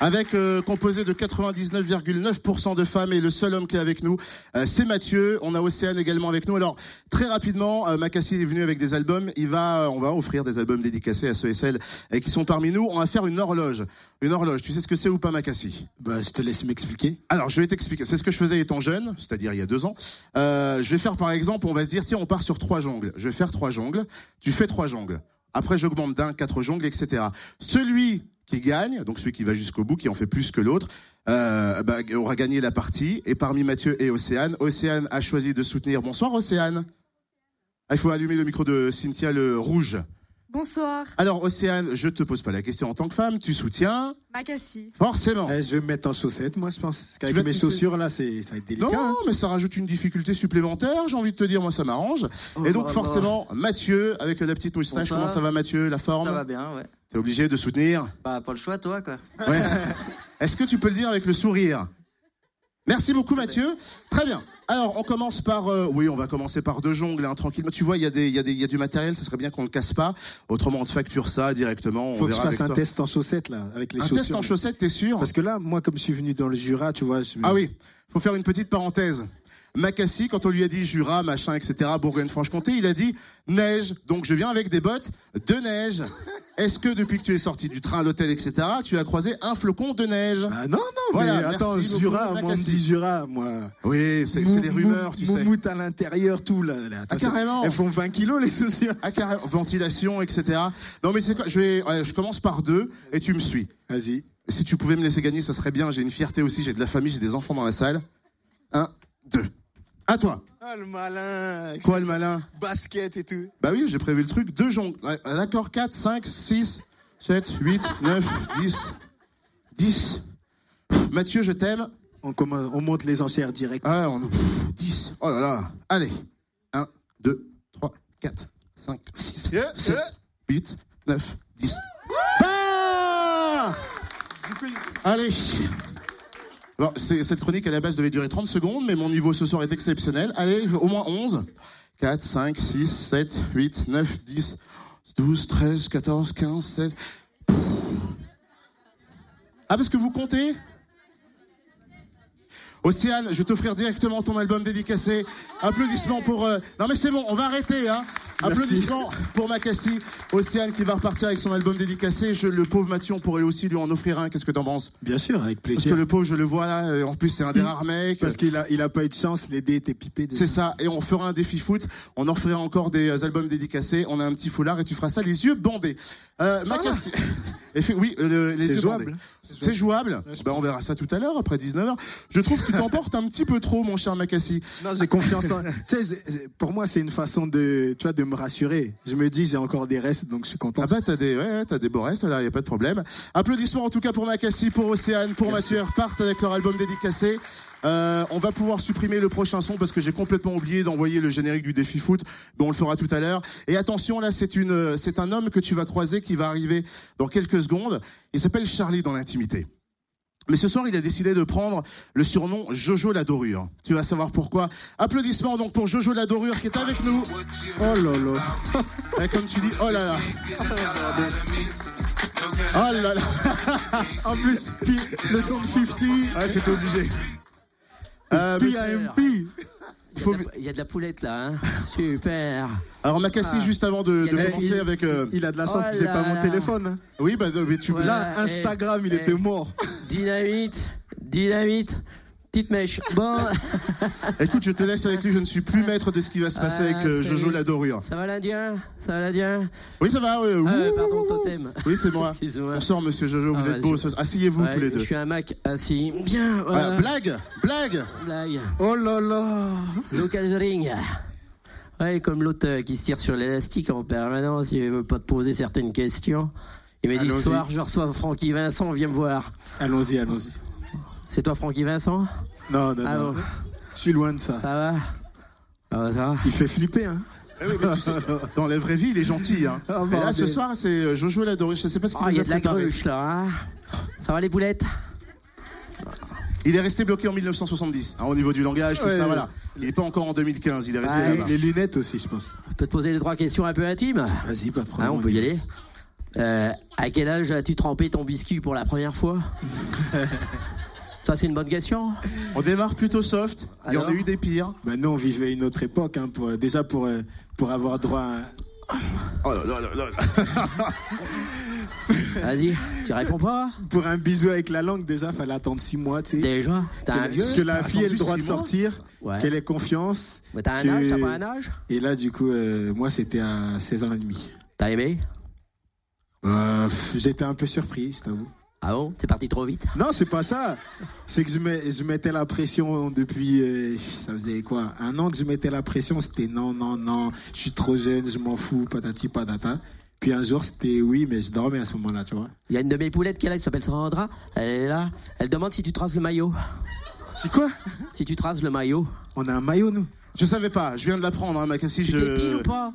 avec euh, composé de 99,9% de femmes et le seul homme qui est avec nous, euh, c'est Mathieu. On a Océane également avec nous. Alors très rapidement, euh, Macassi est venu avec des albums. Il va, euh, on va offrir des albums dédicacés à ceux et celles euh, qui sont parmi nous. On va faire une horloge. Une horloge. Tu sais ce que c'est ou pas, Macassi Bah, je te laisse m'expliquer. alors, je vais t'expliquer. C'est ce que je faisais étant jeune, c'est-à-dire il y a deux ans. Euh, je vais faire par exemple, on va se dire, tiens, on part sur trois jongles. Je vais faire trois jongles. Tu fais trois jongles. Après, j'augmente d'un, quatre jongles, etc. Celui qui gagne, donc celui qui va jusqu'au bout, qui en fait plus que l'autre, euh, bah, aura gagné la partie. Et parmi Mathieu et Océane, Océane a choisi de soutenir. Bonsoir, Océane. Ah, il faut allumer le micro de Cynthia le rouge. Bonsoir, Alors, Océane, je te pose pas la question en tant que femme. Tu soutiens Macassi. forcément. Eh, je vais me mettre en chaussettes, moi, je pense. Parce te mes chaussures, là, c'est, ça va être délicat. Non, hein. mais ça rajoute une difficulté supplémentaire. J'ai envie de te dire, moi, ça m'arrange. Et donc, là. forcément, Mathieu, avec la petite moustache, Bonsoir. comment ça va, Mathieu La Ça va forme bien, ouais. T'es obligé de soutenir Pas, pas le choix, toi, quoi. Ouais. Est-ce que tu peux le dire avec le sourire? Merci beaucoup, Mathieu. Très bien. Alors, on commence par... euh, oui, on va commencer par deux jongles, hein, tranquillement. Tu vois, il y, a des- il y, a des- il y a du matériel, ce serait bien qu'on le casse pas. Autrement, on te facture ça directement. on Faut que je fasse un toi. test en chaussettes, là, avec les Un chaussures. test en chaussettes, t'es sûr? Parce que là, moi, comme je suis venu dans le Jura, tu vois. je- Ah oui, faut faire une petite parenthèse. Macassi, quand on lui a dit Jura, machin, etc., Bourgogne-Franche-Comté, il a dit neige. Donc je viens avec des bottes de neige. Est-ce que depuis que tu es sorti du train à l'hôtel, etc., tu as croisé un flocon de neige? Ah non, non, Voilà, mais attends, Jura, moi, on me dit Jura, moi. Oui, c'est des rumeurs, tu sais. Moumoute à l'intérieur, tout, là. là. Attends, carrément. Elles font 20 kilos, les chaussures. Ah, carré- ventilation, etc. Non, mais c'est quoi Je vais, ouais, je commence par deux et tu me suis. Vas-y. Si tu pouvais me laisser gagner, ça serait bien. J'ai une fierté aussi. J'ai de la famille, j'ai des enfants dans la salle. Un, deux. À toi. Ah, le malin. Quoi le malin Basket et tout. Bah oui, j'ai prévu le truc. Deux jongles. Ouais, D'accord, 4, 5, 6, 7, 8, 9, 10. 10. Pff, Mathieu, je t'aime. On, commence, on monte les enchères direct. Ah, on... pff, 10. Oh là là. Allez. 1, 2, 3, 4, 5, 6, Eh, 7, 8, 9, 10. Bah Allez. Cette chronique à la base devait durer 30 secondes, mais mon niveau ce soir est exceptionnel. Allez, au moins 11. 4, 5, 6, 7, 8, 9, 10, 12, 13, 14, 15, 16. Ah, parce que vous comptez? Océane, je vais t'offrir directement ton album dédicacé. Applaudissements pour... euh, Non mais c'est bon, on va arrêter. Hein. Applaudissements pour Macassi. Océane qui va repartir avec son album dédicacé. Je, le pauvre Mathieu, on pourrait aussi lui en offrir un. Qu'est-ce que t'en penses? Bien sûr, avec Parce que plaisir. le pauvre, je le vois là. euh, En plus, c'est un des rares mecs. Parce qu'il a, il a pas eu de chance, les dés étaient pipés. déjà. C'est ça, et on fera un défi foot, on en encore des euh, albums dédicacés, on a un petit foulard et tu feras ça les yeux bandés. Euh, Macassi- oui, euh, le- les C'est yeux jouable. bandés. C'est jouable. Ouais, Ben, on verra ça tout à l'heure, après 19h. Je trouve que tu t'emportes un petit peu trop, mon cher Macassi. Non, j'ai confiance en. tu sais, pour moi, c'est une façon de, tu vois, de me rassurer. Je me dis, j'ai encore des restes, donc je suis content. Ah bah t'as des, ouais, t'as des beaux restes, là, y a pas de problème. Applaudissements en tout cas pour Macassi, pour Océane, pour Mathieu partent avec leur album dédicacé. Euh, on va pouvoir supprimer le prochain son parce que j'ai complètement oublié d'envoyer le générique du défi foot. Bon, on le fera tout à l'heure. Et attention, là, c'est une, euh, c'est un homme que tu vas croiser qui va arriver dans quelques secondes. Il s'appelle Charlie dans l'intimité. Mais ce soir, il a décidé de prendre le surnom Jojo la Dorure. Tu vas savoir pourquoi. Applaudissements donc pour Jojo la Dorure qui est avec nous. Oh là là. Et comme tu dis, oh là là. Oh là là. En plus, le son de 50, Ouais, c'était obligé. Euh, PIMP. il faut- Il y a de la poulette là, hein Super. Alors Macassi, Ah. juste avant de, a- commencer il- avec... euh, Il a de la chance Oh que j'ai pas mon téléphone. hein. Oui, bah, mais tu... Ouais. Là, eh, Instagram, il eh. était mort. Dynamite, dynamite, petite mèche. Bon, Écoute, je te laisse avec lui, je ne suis plus maître de ce qui va se passer Ah, avec euh. Jojo la Dorure. ça va l'Indien? Ça va l'Indien? Oui, ça va, ouais, Ah, ouh. Pardon, totem. Oui, c'est moi. Excuse-moi. Bonsoir, monsieur Jojo, vous Ah, êtes beau. ce- Asseyez-vous Ouais, tous les Je deux. suis un Mac assis. Bien, Voilà, blague Blague Blague. Oh là là. Local ring. Ouais, comme l'autre qui se tire sur l'élastique en permanence, il veut pas te poser certaines questions. Il m'a dit ce soir, je reçois Francky Vincent, viens me voir. Allons-y, allons-y. C'est toi Francky Vincent Non, non, Ah non. bon, Je suis loin de ça. ça va Ah bah, ça va Il fait flipper, hein. Eh oui, mais tu sais, Dans la vraie vie, il est gentil. Hein. Ah, Et là, ce soir, c'est euh, Jojo la Dorure. Je sais pas ce qu'il Ah, il nous y a a de la gruche là, hein Ça va les poulettes Il est resté bloqué en 1970, hein, au niveau du langage, tout Ouais. ça, voilà. Il n'est pas encore en 2015, il est resté Ouais. là-bas. Les lunettes aussi, je pense. Je peux te poser deux, trois questions un peu intimes Vas-y, pas de problème. Hein, On peut y aller Euh, À quel âge as-tu trempé ton biscuit pour la première fois? Ça, c'est une bonne question. On démarre plutôt soft, il y en a eu des pires. Bah, nous, on vivait une autre époque, hein, pour, déjà pour, euh, pour avoir droit à. Oh là là là là. Vas-y, tu réponds pas Pour un bisou avec la langue, déjà, fallait attendre six mois, tu sais. Déjà T'as un Que, vieux que la fille ait le droit de sortir, Ouais. qu'elle ait confiance. Mais t'as un que- âge, t'as pas un âge? Et là, du coup, euh, moi, c'était à 16 ans et demi. T'as aimé? Euh, J'étais un peu surpris, je t'avoue. Ah bon C'est parti trop vite Non, c'est pas ça. C'est que je, mets- je mettais la pression depuis, euh, ça faisait quoi, un an que je mettais la pression. C'était non, non, non, je suis trop jeune, je m'en fous, patati patata. Puis un jour, c'était oui, mais je dormais à ce moment-là, tu vois. Il y a une de mes poulettes qui est là, qui s'appelle Sandra. Elle est là. Elle demande si tu traces le maillot. C'est quoi? Si tu traces le maillot. On a un maillot, nous Je savais pas, je viens de l'apprendre, hein, Macassi. Tu je... t'épiles ou pas?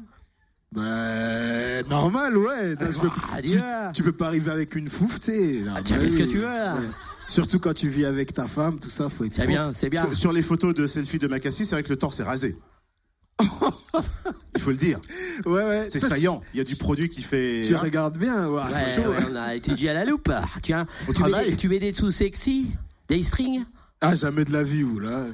Bah, normal, ouais. Non, je peux- Ah, tu, peux pas arriver avec une fouf, tu sais. Tu bah fais ce que tu veux, là. ouais. Surtout quand tu vis avec ta femme, tout ça, faut être. C'est bien, c'est bien. Sur, sur les photos de selfie de Macassi, c'est vrai que le torse est rasé. Il faut le dire, Ouais, ouais. c'est saillant. Il y a du produit qui fait. Tu hein. regardes bien, ouais, Ouais, c'est chaud. ouais, on a étudié à la loupe. Tiens, Au tu mets, travail. des, tu mets des sous sexy Des strings? Ah, jamais de la vie, ou là.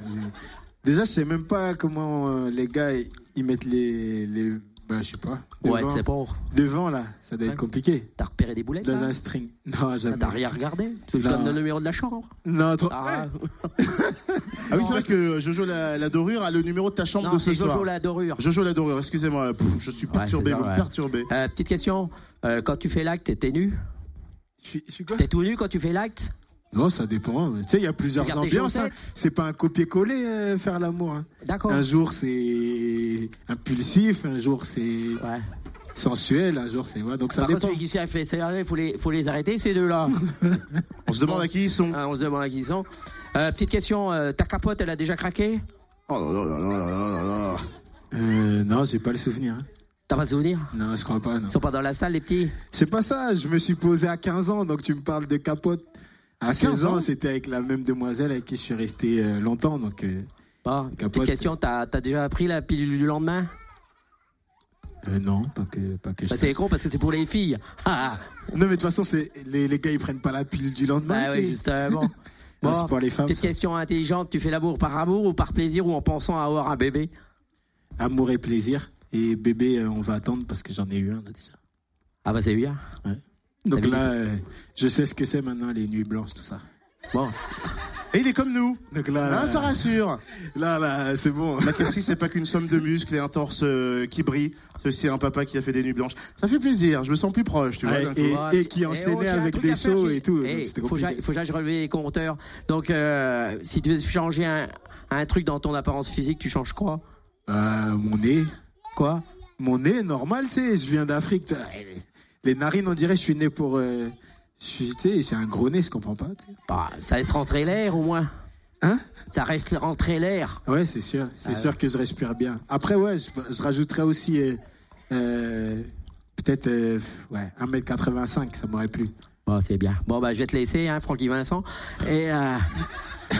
Déjà, je sais même pas comment euh, les gars, ils mettent les. les bah, je sais pas. Ouais, Devant, c'est bon. devant, là, ça doit être Ouais. compliqué. T'as repéré des boulettes Dans là un string. Non, jamais. T'as rien regardé Tu veux que je donne le numéro de la chambre Non, trop. Ah, Ah oui, c'est vrai que Jojo la, la Dorure a le numéro de ta chambre Non, de ce c'est soir. Jojo la dorure. Jojo la Dorure, excusez-moi, je suis perturbé, ça, ouais. perturbez. Euh, petite question. Euh, quand tu fais l'acte, t'es nu Je suis, je suis quoi? T'es tout nu quand tu fais l'acte Non, ça dépend. Tu sais, il y a plusieurs ambiances. hein. C'est pas un copier-coller, euh, faire l'amour. hein. D'accord. Un jour, c'est impulsif. Un jour, c'est Ouais. sensuel. Un jour, c'est. Ouais, donc ça Par contre, dépend. celui qui fait serrer, faut les, faut les arrêter, ces deux-là. On se demande à qui ils sont. Ah, on se demande à qui ils sont. Euh, petite question, euh, ta capote, elle a déjà craqué? Oh là là là là là là là. Euh, non, j'ai pas le souvenir. hein. T'as pas de souvenir? Non, je crois pas. Non. Ils sont pas dans la salle, les petits? C'est pas ça, je me suis posé à 15 ans, donc tu me parles de capote. À 15 16 ans, c'était avec la même demoiselle avec qui je suis resté euh, longtemps, donc euh, Bon, petite question, t'as as déjà pris la pilule du lendemain? Euh, non, pas que, pas que je bah, C'est con parce que c'est pour les filles. Ah, Non, mais de toute façon, c'est les, les gars ils prennent pas la pile du lendemain. bah oui, justement. Non, c'est pour les femmes. petite ça. question intelligente, tu fais l'amour par amour ou par plaisir ou en pensant à avoir un bébé? Amour et plaisir. Et bébé, euh, on va attendre parce que j'en ai eu un là, déjà. Ah bah c'est bien. Donc là, euh, je sais ce que c'est maintenant, les nuits blanches, tout ça. Bon. Et il est comme nous. Donc là, là, ça rassure. là, là, c'est bon. La Cassie, c'est pas qu'une somme de muscles et un torse euh, qui brille. C'est aussi un papa qui a fait des nuits blanches. Ça fait plaisir. Je me sens plus proche, tu vois. Et, qui enchaînait oh, un avec des sauts et tout. Eh, donc c'était faut que compliqué. j'aille- faut que j'aille relever les compteurs. Donc, euh, si tu veux changer un, un truc dans ton apparence physique, tu changes quoi? Euh, mon nez. Quoi? Mon nez, normal, tu sais, je viens d'Afrique. Les narines, on dirait, je suis né pour. euh, tu sais, c'est un gros nez, je comprends pas. bah, Ça laisse rentrer l'air au moins. Hein? Ça reste rentrer l'air. Ouais, c'est sûr. C'est Ah sûr que je respire bien. Après, ouais, je, je rajouterais aussi. euh, euh, Peut-être euh, ouais, 1m85, ça m'aurait plu. Bon, c'est bien. Bon, bah, je vais te laisser, hein, Francky Vincent. Et euh,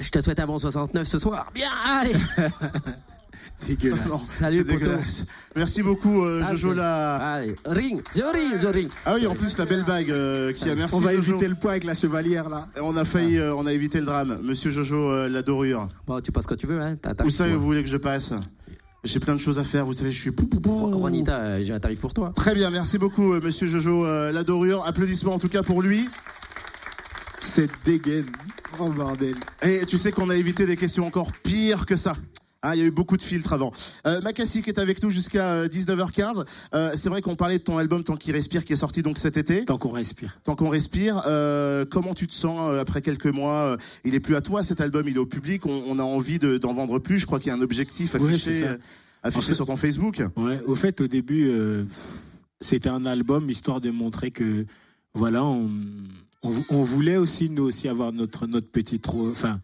je te souhaite un bon 69 ce soir. Bien, allez Dégueulasse. Non, Salut, c'est dégueulasse. Merci beaucoup, euh, Ah, Jojo. c'est- La... Allez, ring, the ring, the ring. Ah oui, en plus, la belle bague euh, qui a merci. On va Jojo. éviter le poids avec la chevalière, là. On a failli, euh, on a évité le drame. Monsieur Jojo, euh, la dorure. Bon, tu passes quand tu veux, hein. Où ça, pour- vous voulez que je passe J'ai plein de choses à faire, vous savez, je suis... pou, pou, pou. Juanita, j'ai un tarif pour toi. Très bien, merci beaucoup, monsieur Jojo la dorure. Applaudissements en tout cas pour lui. Cette dégaine. Oh, bordel. Et tu sais qu'on a évité des questions encore pires que ça. Ah, il y a eu beaucoup de filtres avant. Euh, Macassi qui est avec nous jusqu'à euh, 19h15. Euh, c'est vrai qu'on parlait de ton album Tant qu'il respire qui est sorti donc cet été. Tant qu'on respire. Tant qu'on respire, euh, comment tu te sens euh, après quelques mois euh, Il est plus à toi cet album, il est au public. On, on a envie de- d'en vendre plus. Je crois qu'il y a un objectif Ouais, affiché, euh, affiché En fait- sur ton Facebook. Ouais, au fait, au début, euh, c'était un album histoire de montrer que, voilà, on, on, vou- on voulait aussi, nous aussi, avoir notre, notre petite, ro- enfin,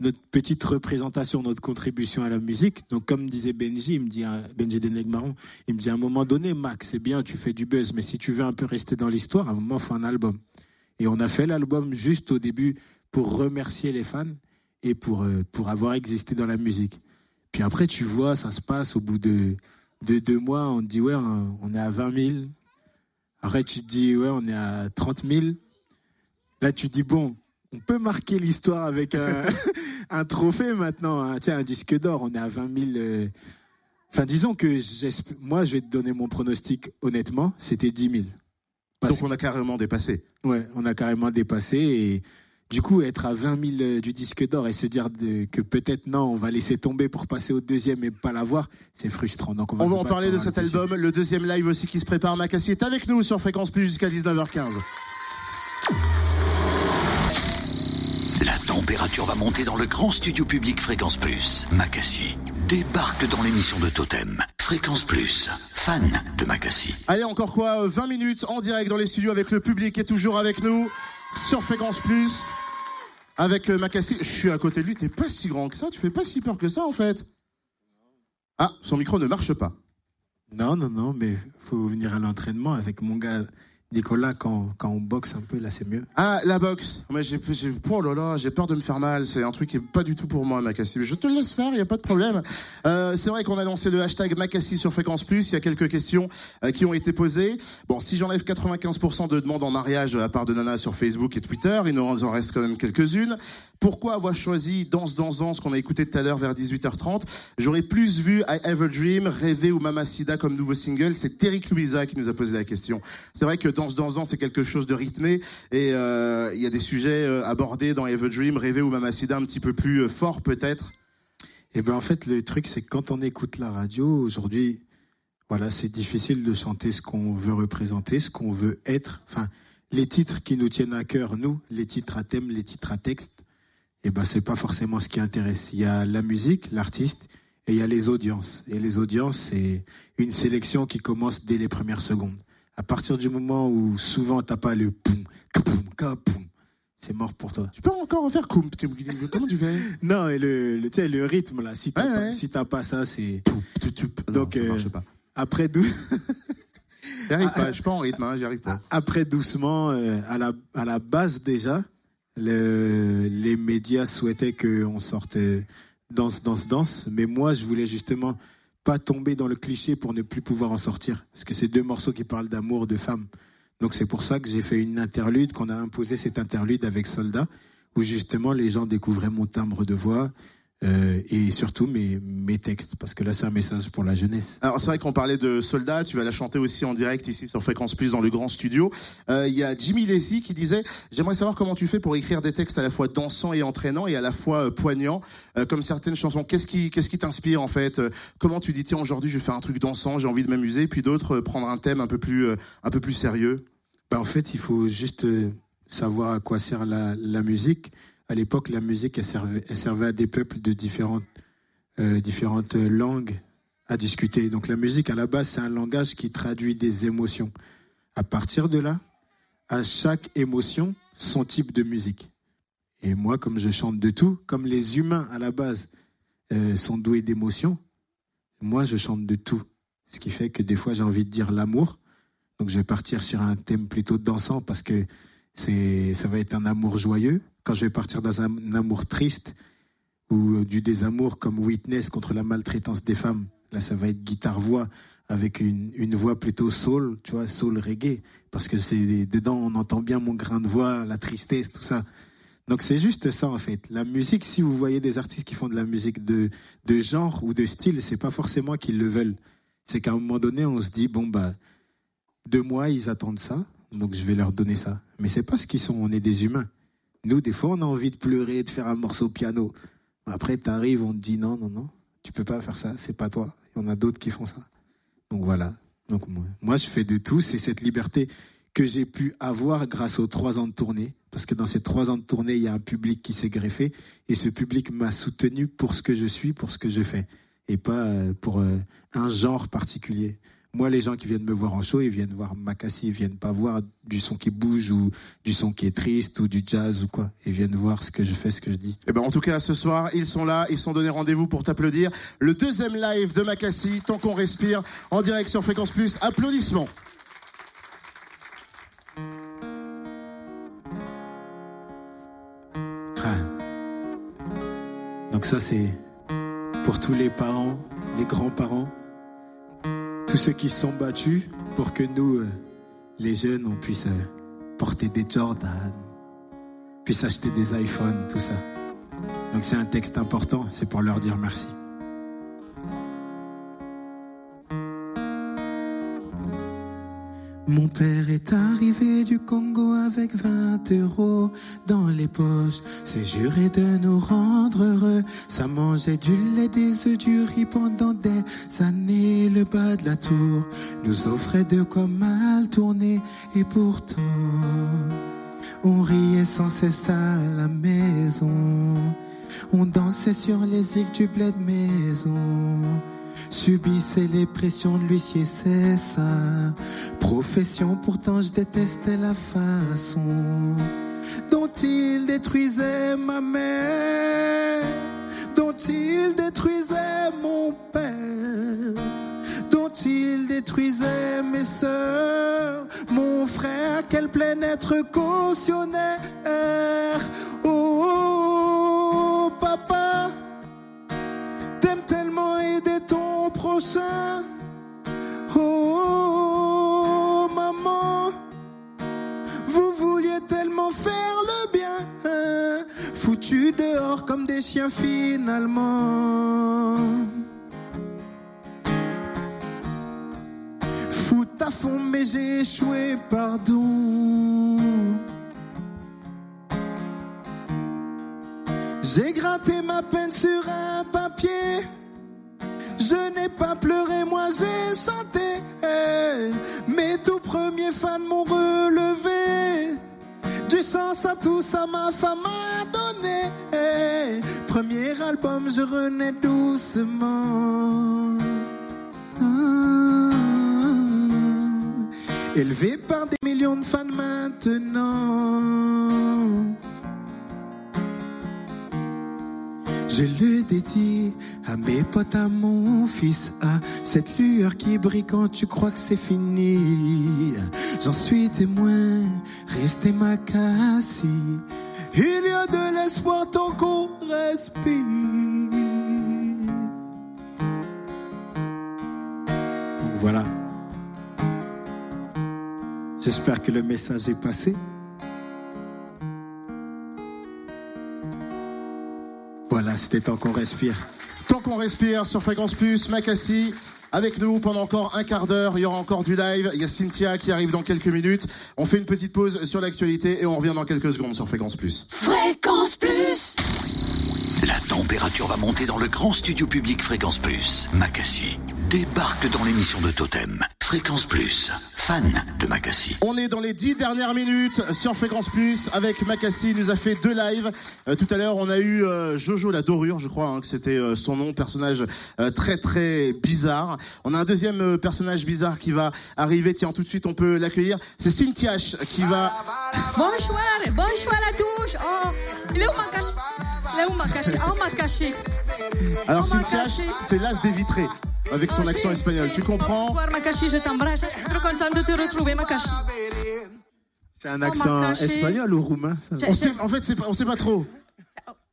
notre petite représentation, notre contribution à la musique. Donc, comme disait Benji, il me dit, euh, Benji Denegmaron, il me dit à un moment donné, Max, c'est bien, tu fais du buzz, mais si tu veux un peu rester dans l'histoire, à un moment, faut un album. Et on a fait l'album juste au début pour remercier les fans et pour, euh, pour avoir existé dans la musique. Puis après, tu vois, ça se passe au bout de, de deux mois, on te dit, ouais, on est à 20 000. Après, tu te dis, ouais, on est à 30 000. Là, tu te dis, bon, on peut marquer l'histoire avec un, un trophée maintenant, hein. Tu sais, un disque d'or, on est à 20 000. euh. Enfin, disons que moi, je vais te donner mon pronostic, honnêtement, c'était 10 000. Parce Donc on a carrément dépassé. Ouais, on a carrément dépassé et du coup être à 20 000 euh, du disque d'or et se dire de- que peut-être non, on va laisser tomber pour passer au deuxième et pas l'avoir, c'est frustrant. Donc on va, On se va en parler de cet album, le deuxième live aussi qui se prépare. Macassi est avec nous sur Fréquence Plus jusqu'à 19h15. Température va monter dans le grand studio public Fréquence Plus. Macassi débarque dans l'émission de Totem. Fréquence Plus, fan de Macassi. Allez, encore quoi euh, 20 minutes en direct dans les studios avec le public qui est toujours avec nous sur Fréquence Plus. Avec euh, Macassi. Je suis à côté de lui, t'es pas si grand que ça, tu fais pas si peur que ça en fait. Ah, son micro ne marche pas. Non, non, non, mais faut venir à l'entraînement avec mon gars Nicolas quand, quand on boxe un peu, là c'est mieux. Ah, la boxe. Mais j'ai, j'ai, oh là là, j'ai peur de me faire mal. C'est un truc qui est pas du tout pour moi, Macassi. Je te laisse faire, il y a pas de problème. Euh, c'est vrai qu'on a lancé le hashtag Macassi sur Fréquence Plus. Il y a quelques questions euh, qui ont été posées. Bon, si j'enlève 95% de demandes en mariage à part de Nana sur Facebook et Twitter, il nous en reste quand même quelques-unes. Pourquoi avoir choisi Danse, Danse, Danse qu'on a écouté tout à l'heure vers 18h30 J'aurais plus vu I Have a Dream, Rêver ou Mamacida comme nouveau single. C'est Eric Louisa qui nous a posé la question. C'est vrai que Danse, Danse, Danse, c'est quelque chose de rythmé et euh, il y a des sujets euh, abordés dans a Dream, Rêver ou Mamacida un petit peu plus euh, forts peut-être. Et ben en fait le truc c'est que quand on écoute la radio aujourd'hui, voilà c'est difficile de chanter ce qu'on veut représenter, ce qu'on veut être. Enfin les titres qui nous tiennent à cœur nous, les titres à thème, les titres à texte, et ben c'est pas forcément ce qui intéresse. Il y a la musique, l'artiste, et il y a les audiences. Et les audiences c'est une sélection qui commence dès les premières secondes. À partir du moment où souvent t'as pas le poum, kapoum, kapoum, c'est mort pour toi. Tu peux encore refaire Koum Comment tu fais? Non, et le, le, tu sais, le rythme là, si t'as Ouais, pas, ouais. si t'as pas ça, c'est Non, Donc, ça euh, marche pas. après dou- J'y arrive pas, je suis pas en rythme, hein, j'y arrive pas. après doucement, euh, à la à la base déjà, le, les médias souhaitaient qu'on sorte danse, danse, danse, mais moi je voulais justement pas tomber dans le cliché pour ne plus pouvoir en sortir, parce que c'est deux morceaux qui parlent d'amour, de femme. Donc c'est pour ça que j'ai fait une interlude, qu'on a imposé cette interlude avec Soldat, où justement les gens découvraient mon timbre de voix, euh, et surtout mes, mes textes, parce que là c'est un message pour la jeunesse. Alors c'est vrai qu'on parlait de Soldat, tu vas la chanter aussi en direct ici sur Fréquence Plus dans le grand studio. Euh, Il y a Jimmy Lazy qui disait « J'aimerais savoir comment tu fais pour écrire des textes à la fois dansants et entraînants et à la fois euh, poignants, euh, comme certaines chansons. Qu'est-ce qui, qu'est-ce qui t'inspire en fait? Comment tu dis tiens aujourd'hui je vais faire un truc dansant, j'ai envie de m'amuser, puis d'autres prendre un thème un peu plus, un peu plus sérieux? Bah, en fait, il faut juste savoir à quoi sert la, la musique. À l'époque, la musique, elle servait, à des peuples de différentes, euh, différentes langues à discuter. Donc la musique, à la base, c'est un langage qui traduit des émotions. À partir de là, à chaque émotion, son type de musique. Et moi, comme je chante de tout, comme les humains, à la base, euh, sont doués d'émotions, moi, je chante de tout. Ce qui fait que des fois, j'ai envie de dire l'amour. Donc, je vais partir sur un thème plutôt dansant parce que c'est, ça va être un amour joyeux. Quand je vais partir dans un, amour triste ou du désamour comme Witness contre la maltraitance des femmes, là, ça va être guitare-voix avec une, une voix plutôt soul, tu vois, soul reggae. Parce que c'est dedans, on entend bien mon grain de voix, la tristesse, tout ça. Donc c'est juste ça en fait. La musique, si vous voyez des artistes qui font de la musique de, de genre ou de style, c'est pas forcément qu'ils le veulent. C'est qu'à un moment donné, on se dit bon bah de moi ils attendent ça, donc je vais leur donner ça. Mais c'est pas ce qu'ils sont. On est des humains. Nous, des fois, on a envie de pleurer, de faire un morceau piano. Après, t'arrives, on te dit non, non, non, tu peux pas faire ça. C'est pas toi. Il y en a d'autres qui font ça. Donc voilà. Donc moi, moi, je fais de tout. C'est cette liberté que j'ai pu avoir grâce aux trois ans de tournée. Parce que dans ces trois ans de tournée, il y a un public qui s'est greffé. Et ce public m'a soutenu pour ce que je suis, pour ce que je fais. Et pas euh, pour euh, un genre particulier. Moi, les gens qui viennent me voir en show, ils viennent voir Makassi, ils viennent pas voir du son qui bouge ou du son qui est triste ou du jazz ou quoi. Ils viennent voir ce que je fais, ce que je dis. Eh ben, en tout cas, ce soir, ils sont là, ils sont donné rendez-vous pour t'applaudir. Le deuxième live de Makassi, tant qu'on respire, en direct sur Fréquence Plus. Applaudissements. Donc ça, c'est pour tous les parents, les grands-parents, tous ceux qui sont battus pour que nous, euh, les jeunes, on puisse euh, porter des Jordan, puisse acheter des iPhones, tout ça. Donc c'est un texte important, c'est pour leur dire merci. Mon père est arrivé du Congo avec 20 euros dans les poches. C'est juré de nous rendre heureux. Ça mangeait du lait, des œufs, du riz pendant des années. Le bas de la tour nous offrait de quoi mal tourner. Et pourtant, on riait sans cesse à la maison. On dansait sur les zigs du bled maison subissait les pressions de l'huissier, c'est sa profession. Pourtant, je détestais la façon dont il détruisait ma mère, dont il détruisait mon père, dont il détruisait mes sœurs, mon frère, quel plein être cautionnaire. Oh, oh, oh, papa. Ton prochain. Oh, maman, vous vouliez tellement faire le bien. Foutu dehors comme des chiens finalement. Fout à fond, mais j'ai échoué, pardon. J'ai gratté ma peine sur un papier. Je n'ai pas pleuré, moi j'ai chanté. Mes tout premiers fans m'ont relevé. Du sens à tout ça, ma femme m'a donné. Premier album, je renais doucement. Élevé par des millions de fans maintenant. Je le dédie à mes potes, à mon fils, à cette lueur qui brille quand tu crois que c'est fini. J'en suis témoin, restez ma cassie. Il y a de l'espoir tant qu'on respire. Voilà. J'espère que le message est passé. C'était temps qu'on respire. Tant qu'on respire sur Fréquence Plus, Macassi. Avec nous pendant encore un quart d'heure, il y aura encore du live. Il y a Cynthia qui arrive dans quelques minutes. On fait une petite pause sur l'actualité et on revient dans quelques secondes sur Fréquence Plus. Fréquence Plus La température va monter dans le grand studio public Fréquence Plus. Macassi débarque dans l'émission de Totem. Fréquence Plus, fan de Macassi. On est dans les dix dernières minutes sur Fréquence Plus avec Macassi. Il nous a fait deux lives. Euh, tout à l'heure, on a eu euh, Jojo la Dorure, je crois hein, que c'était euh, son nom, personnage euh, très très bizarre. On a un deuxième euh, personnage bizarre qui va arriver. Tiens, tout de suite, on peut l'accueillir. C'est Cynthia H qui va. Bonsoir, bonsoir à tous. Oh, il est où ma cache Il est où ma cache Oh, ma caché. Alors Oh, Cynthia c'est l'as des vitrés avec son Oh, accent espagnol. Tu comprends Bonsoir, ma caché, je t'embrasse. Trop contente de te retrouver, ma caché. C'est un Oh, accent cachée. espagnol ou roumain ça On sait, En fait, on sait pas trop.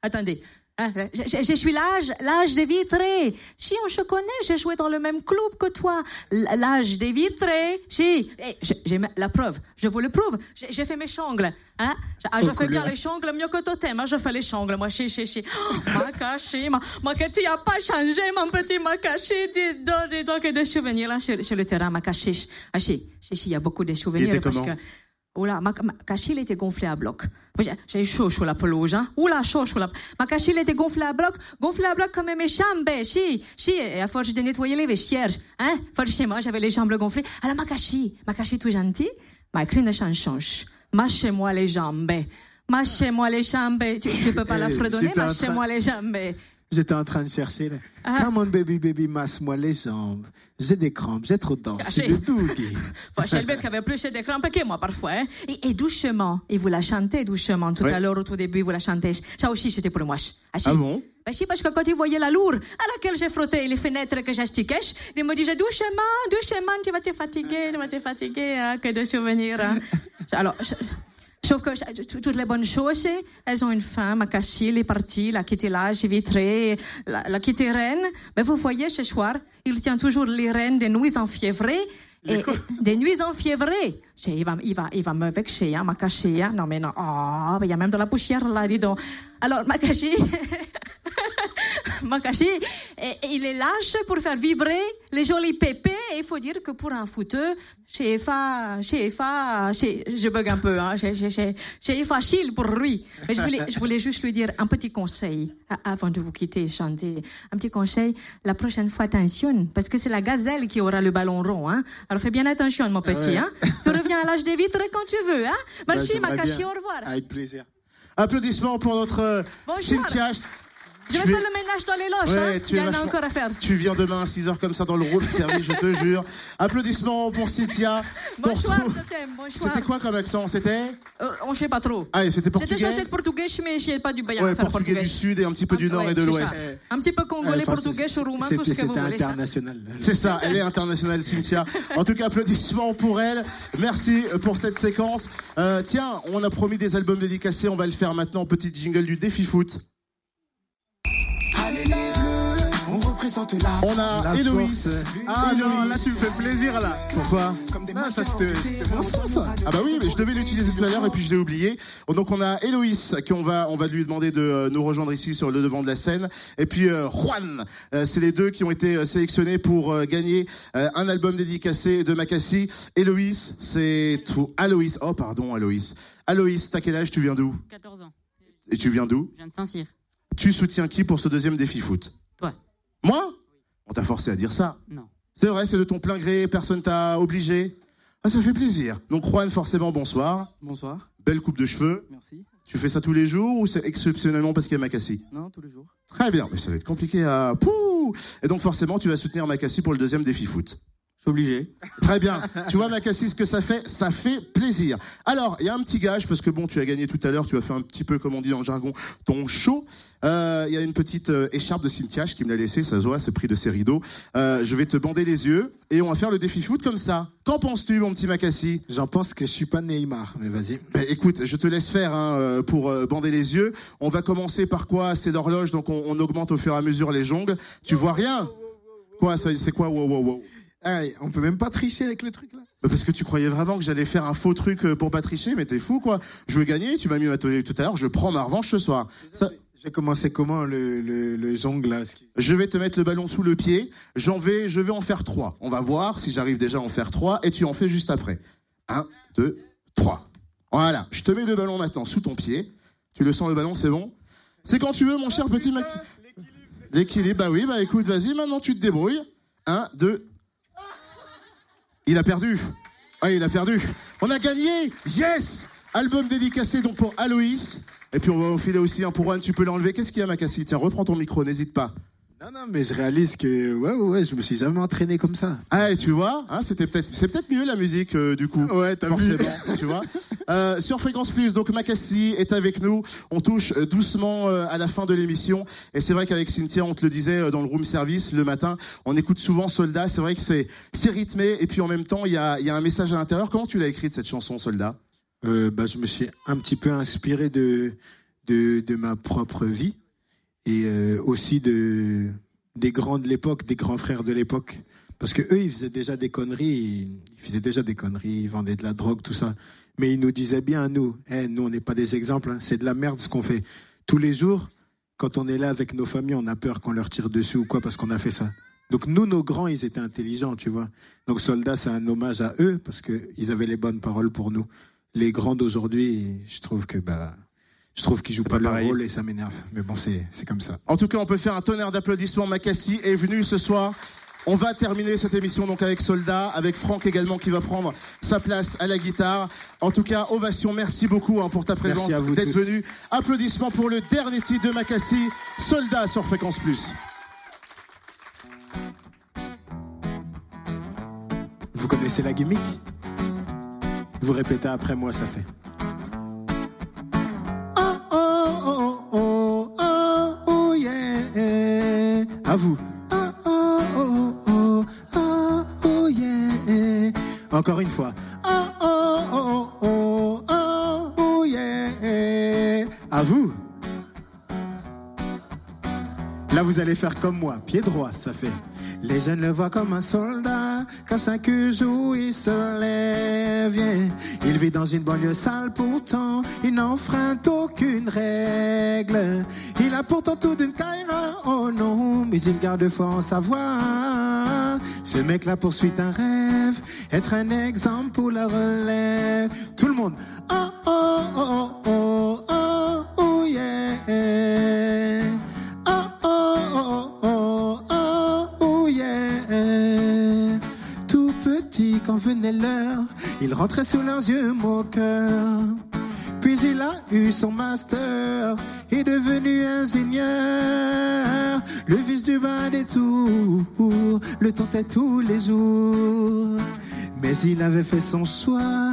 Attendez. Hein, je, suis l'âge, l'âge des vitrés. Si on se connaît, j'ai joué dans le même club que toi. L'âge des vitrés. Si, Eh, j'ai la preuve. Je vous le prouve. J'ai fait mes chongles. Hein? Ah, je Aux fais bien les chongles mieux que Totem. Hein? Je fais les chongles, moi. Si, si, si. Oh, ma cachée, ma, ma tu n'as pas changé, mon petit ma cachée. Dis donc, dis donc, des souvenirs là sur, sur le terrain, ma cachée. Ah, si, si, si, il y a beaucoup de souvenirs. parce que Oula, ma, ma cachille était gonflée à bloc. J'ai- chaud sur la pelouse, hein. Oula, chaud sur la Ma cachille était gonflée à bloc, gonflée à bloc comme mes jambes, si, si, et à force de nettoyer les vestiaires, hein. Forcément, j'avais les jambes gonflées. Alors, ma cachille, ma cachille tout gentil, m'a écrit une chanson. Mâchez-moi les jambes. Mâchez-moi les jambes. Tu, tu peux pas la Eh, fredonner, mâchez-moi les jambes. J'étais en train de chercher. Là. Ah. Come on, baby, baby, masse-moi les jambes. J'ai des crampes, j'ai trop de dents. C'est le le bec avait plus de crampes que moi parfois. Hein. Et, et doucement, et vous la chantez doucement. Tout à l'heure, au tout début, vous la chantez. Ça aussi, c'était pour moi. Ah. Ah bon? Ben si, parce que quand il voyait la lourde à laquelle j'ai frotté les fenêtres que j'astiquais, il me disait doucement, doucement, tu vas te fatiguer, tu vas te fatiguer, hein, que de souvenirs. hein. Alors, je- sauf que toutes les bonnes choses, elles ont une fin. Ma Cassie, elle est partie, la quitté l'âge vitré, la, la quitté reine. Mais vous voyez, ce soir, il tient toujours les rênes des nuits enfiévrées. Et, et des nuits enfiévrées. Il va, il va, il va me vexer, hein, ma cachée, hein. Non, mais non. Oh, il y a même de la poussière là, dis donc. Alors, ma cachée, Makashi, il est lâche pour faire vibrer les jolis pépés. Et il faut dire que pour un footeux, c'est fa, c'est fa, c'est- je bug un peu, hein, c'est- c'est- c'est c'est facile pour lui. Mais je voulais, je voulais juste lui dire un petit conseil avant de vous quitter, chanter. Un petit conseil. La prochaine fois, attention, parce que c'est la gazelle qui aura le ballon rond, hein. Alors fais bien attention, mon petit, hein. Tu reviens à l'âge des vitres quand tu veux, hein. Merci, Bah, Makashi, bien. au revoir. Avec plaisir. Applaudissements pour notre euh. Cynthia H. Je vais Tu es- faire le ménage dans les loges, Ouais, hein. Il y en a encore à faire. Tu viens demain à 6h comme ça dans le rôle service, je te jure. Applaudissements pour Cynthia. Bonsoir, Totem, bonsoir. C'était quoi comme accent? C'était? Euh, on ne sait pas trop. Ah, c'était C'était portugais? censé être portugais, mais je n'ai pas du bien Ouais, portugais portugais. du sud et un petit peu du Ah, nord ouais, et de l'ouest. Un petit peu congolais, enfin, portugais, roumain, tout ce c'était- que vous C'était voulez. ça. international. C'est ça, elle est internationale, Cynthia. En tout cas, applaudissements pour elle. Merci pour cette séquence. Euh, tiens, on a promis des albums dédicacés, on va le faire maintenant. Petit jingle du défi foot. Représente la On a Héloïse. Ah non, là tu me fais plaisir là. Pourquoi comme des Non, ça c'était mon son ça. Ah bah oui, mais je devais l'utiliser tout à l'heure et puis je l'ai oublié. Donc on a Héloïse qu'on va on va lui demander de euh, nous rejoindre ici sur le devant de la scène et puis euh, Juan. Euh, c'est les deux qui ont été sélectionnés pour euh, gagner euh, un album dédicacé de Macassi. Héloïse, c'est tout. Aloïs. Oh pardon, Aloïs. Aloïs, t'as quel âge? Tu viens d'où? 14 ans. Et tu viens d'où? Je viens de Saint-Cyr. Tu soutiens qui pour ce deuxième défi foot? Toi. Moi On t'a forcé à dire ça. Non. C'est vrai, c'est de ton plein gré, personne t'a obligé. Ah, ça fait plaisir. Donc Juan, forcément, bonsoir. Bonsoir, Belle coupe de cheveux. merci. Tu fais ça tous les jours ou c'est exceptionnellement parce qu'il y a Macassi Non, tous les jours. Très bien, mais ça va être compliqué à... Pouh Et donc forcément, tu vas soutenir Macassi pour le deuxième défi foot. Suis obligé. Très bien. tu vois, Macassi, ce que ça fait Ça fait plaisir. Alors, il y a un petit gage, parce que bon, tu as gagné tout à l'heure, tu as fait un petit peu, comme on dit dans le jargon, ton show. Euh, Il y a une petite euh, écharpe de Cynthia qui me l'a laissée, ça se voit, c'est pris de ses rideaux. Euh, je vais te bander les yeux et on va faire le défi foot comme ça. Qu'en penses-tu, mon petit Macassi? J'en pense que je suis pas Neymar, mais vas-y. Ben, écoute, je te laisse faire hein, euh, pour euh, bander les yeux. On va commencer par quoi? C'est l'horloge, donc on, on augmente au fur et à mesure les jongles. Tu vois rien? Quoi C'est quoi? Wow, wow, wow Hey, on peut même pas tricher avec le truc là. Parce que tu croyais vraiment que j'allais faire un faux truc euh, pour pas tricher, mais t'es fou quoi. Je veux gagner, tu m'as mis ma tout à l'heure, je prends ma revanche ce soir. Ça, J'ai commencé comment le, le, le jongle là Je vais te mettre le ballon sous le pied. J'en vais, je vais en faire trois. On va voir si j'arrive déjà à en faire trois et tu en fais juste après. Un, deux, trois. Voilà. Je te mets le ballon maintenant sous ton pied. Tu le sens le ballon, c'est bon? C'est quand tu veux, mon cher petit Max. L'équilibre, bah oui, bah écoute, vas-y, maintenant tu te débrouilles. Un, deux. Il a perdu. Ah, il a perdu. On a gagné. Yes. Album dédicacé donc pour Aloïs. Et puis on va filer aussi un pour Juan. Tu peux l'enlever. Qu'est-ce qu'il y a, Macassi Tiens, reprends ton micro. N'hésite pas. Non, non, mais je réalise que ouais, ouais, je me suis jamais entraîné comme ça. Ah, et tu vois, hein, c'était peut-être, c'est peut-être mieux la musique euh, du coup. Ouais, t'as vu. tu vois. Euh, sur Fréquence Plus, donc Macassi est avec nous. On touche euh, doucement euh, à la fin de l'émission. Et c'est vrai qu'avec Cynthia, on te le disait euh, dans le room service le matin, on écoute souvent Soldat. C'est vrai que c'est, c'est rythmé. Et puis en même temps, il y a, il y a un message à l'intérieur. Comment tu l'as écrite cette chanson, Soldat? Euh, bah, je me suis un petit peu inspiré de, de, de ma propre vie et euh, aussi de, des grands de l'époque, des grands frères de l'époque. Parce que eux, ils faisaient déjà des conneries, ils faisaient déjà des conneries, ils vendaient de la drogue, tout ça. Mais ils nous disaient bien à nous, Eh, nous, on n'est pas des exemples, hein, c'est de la merde ce qu'on fait. Tous les jours, quand on est là avec nos familles, on a peur qu'on leur tire dessus ou quoi parce qu'on a fait ça. Donc nous, nos grands, ils étaient intelligents, tu vois. Donc Soldat, c'est un hommage à eux parce qu'ils avaient les bonnes paroles pour nous. Les grands d'aujourd'hui, je trouve que bah, je trouve qu'ils jouent pas, pas leur rôle et ça m'énerve. Mais bon, c'est c'est comme ça. En tout cas, on peut faire un tonnerre d'applaudissements. Macassi est venu ce soir. On va terminer cette émission donc avec Soldat, avec Franck également qui va prendre sa place à la guitare. En tout cas, ovation, merci beaucoup hein, pour ta présence, d'être tous. venu. Applaudissements pour le dernier titre de Macassi, Soldat sur Fréquence Plus. Vous connaissez la gimmick? Vous répétez après moi, ça fait. À vous. Oh oh oh oh oh oh yeah. Encore une fois. Oh oh oh oh oh yeah. À vous. Là, vous allez faire comme moi, pied droit, ça fait. Les jeunes le voient comme un soldat, quand chaque jour il se lève. Il vit dans une banlieue sale, pourtant il n'enfreint aucune règle. Il a pourtant tout d'une caïra, oh non, mais il garde foi en savoir. Ce mec-là poursuit un rêve, être un exemple pour la relève. Tout le monde, oh oh oh oh oh il rentrait sous leurs yeux moqueurs. Puis il a eu son master, est devenu ingénieur. Le vice du bas des tours, le tentait tous les jours. Mais il avait fait son choix,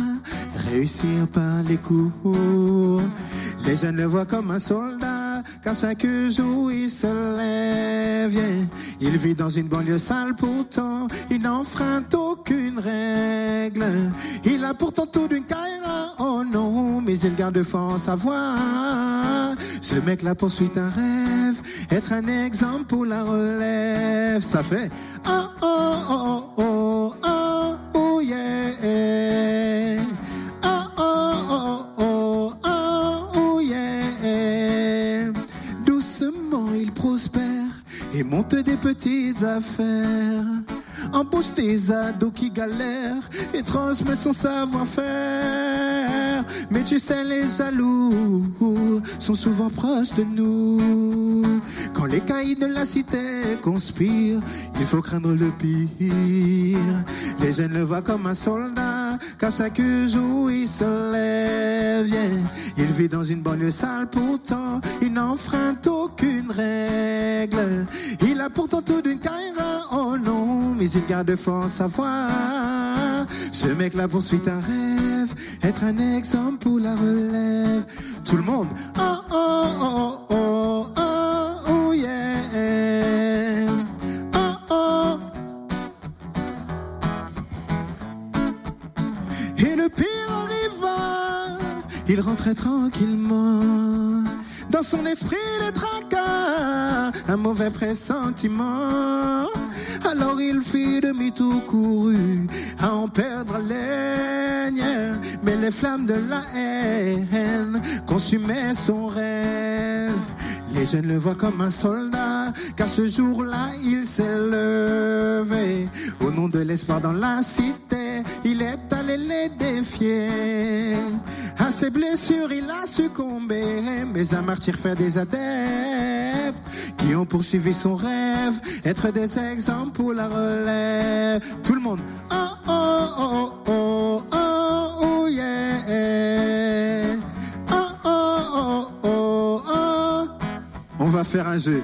réussir par les cours. Les jeunes le voient comme un soldat, car chaque jour il se lève. Il vit dans une banlieue sale, pourtant il n'enfreint aucune règle. Il a pourtant tout d'une caïra, oh non, mais il garde foi en savoir. Ce mec-là poursuit un rêve, être un exemple pour la relève. Ça fait oh oh oh oh oh oh yeah. Et monte des petites affaires. Embauche des ados qui galèrent et transmet son savoir-faire. Mais tu sais, les jaloux sont souvent proches de nous. Quand les caïds de la cité conspirent, il faut craindre le pire. Les jeunes le voient comme un soldat, car chaque jour il se lève. yeah. Il vit dans une banlieue sale, pourtant il n'enfreint aucune règle. Il a pourtant tout d'une caïra, oh non, mais il garde fort savoir. Ce mec-là poursuit un rêve, être un exemple pour la relève. Tout le monde, oh oh oh oh oh oh yeah. Oh oh. Et le pire arriva, il rentrait tranquillement. Dans son esprit, les tracas, un mauvais pressentiment. Alors il fit demi-tour couru à en perdre haleine. Mais les flammes de la haine consumaient son rêve. Les Et je ne le vois comme un soldat, car ce jour-là, il s'est levé. Au nom de l'espoir dans la cité, il est allé les défier. Ses blessures, il a succombé, mais un martyr fait des adeptes qui ont poursuivi son rêve, être des exemples pour la relève. Tout le monde, oh oh oh oh oh oh yeah. Oh oh oh oh oh. On va faire un jeu.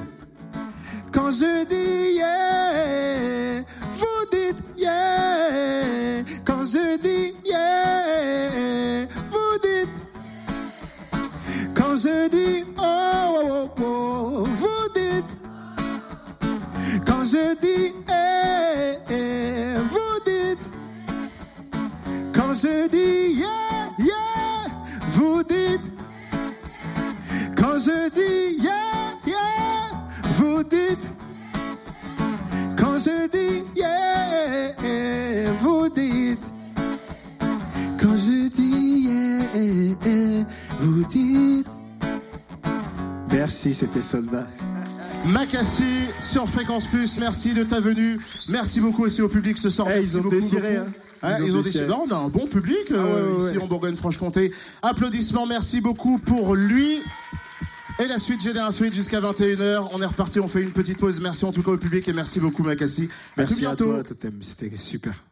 Quand je dis yeah, vous dites yeah. Quand je dis je dis eh, eh, vous dites. Quand je dis yeah, yeah, vous dites. Quand je dis yeah, yeah, vous dites. Quand je dis yeah, vous dites. Quand je dis yeah, vous dites. Merci, c'était soldat. Macassi sur Fréquence Plus, merci de ta venue. Merci beaucoup aussi au public ce soir. Eh, ils ont beaucoup, hein. Ils ont ils ont. Non, on a un bon public euh, Ah ouais, ouais, ici ouais. en Bourgogne-Franche-Comté. Applaudissements, merci beaucoup pour lui. Et la suite Génération 8 jusqu'à 21h. On est reparti, on fait une petite pause. Merci en tout cas au public et merci beaucoup Macassi. À Merci à bientôt. toi, Totem. C'était super.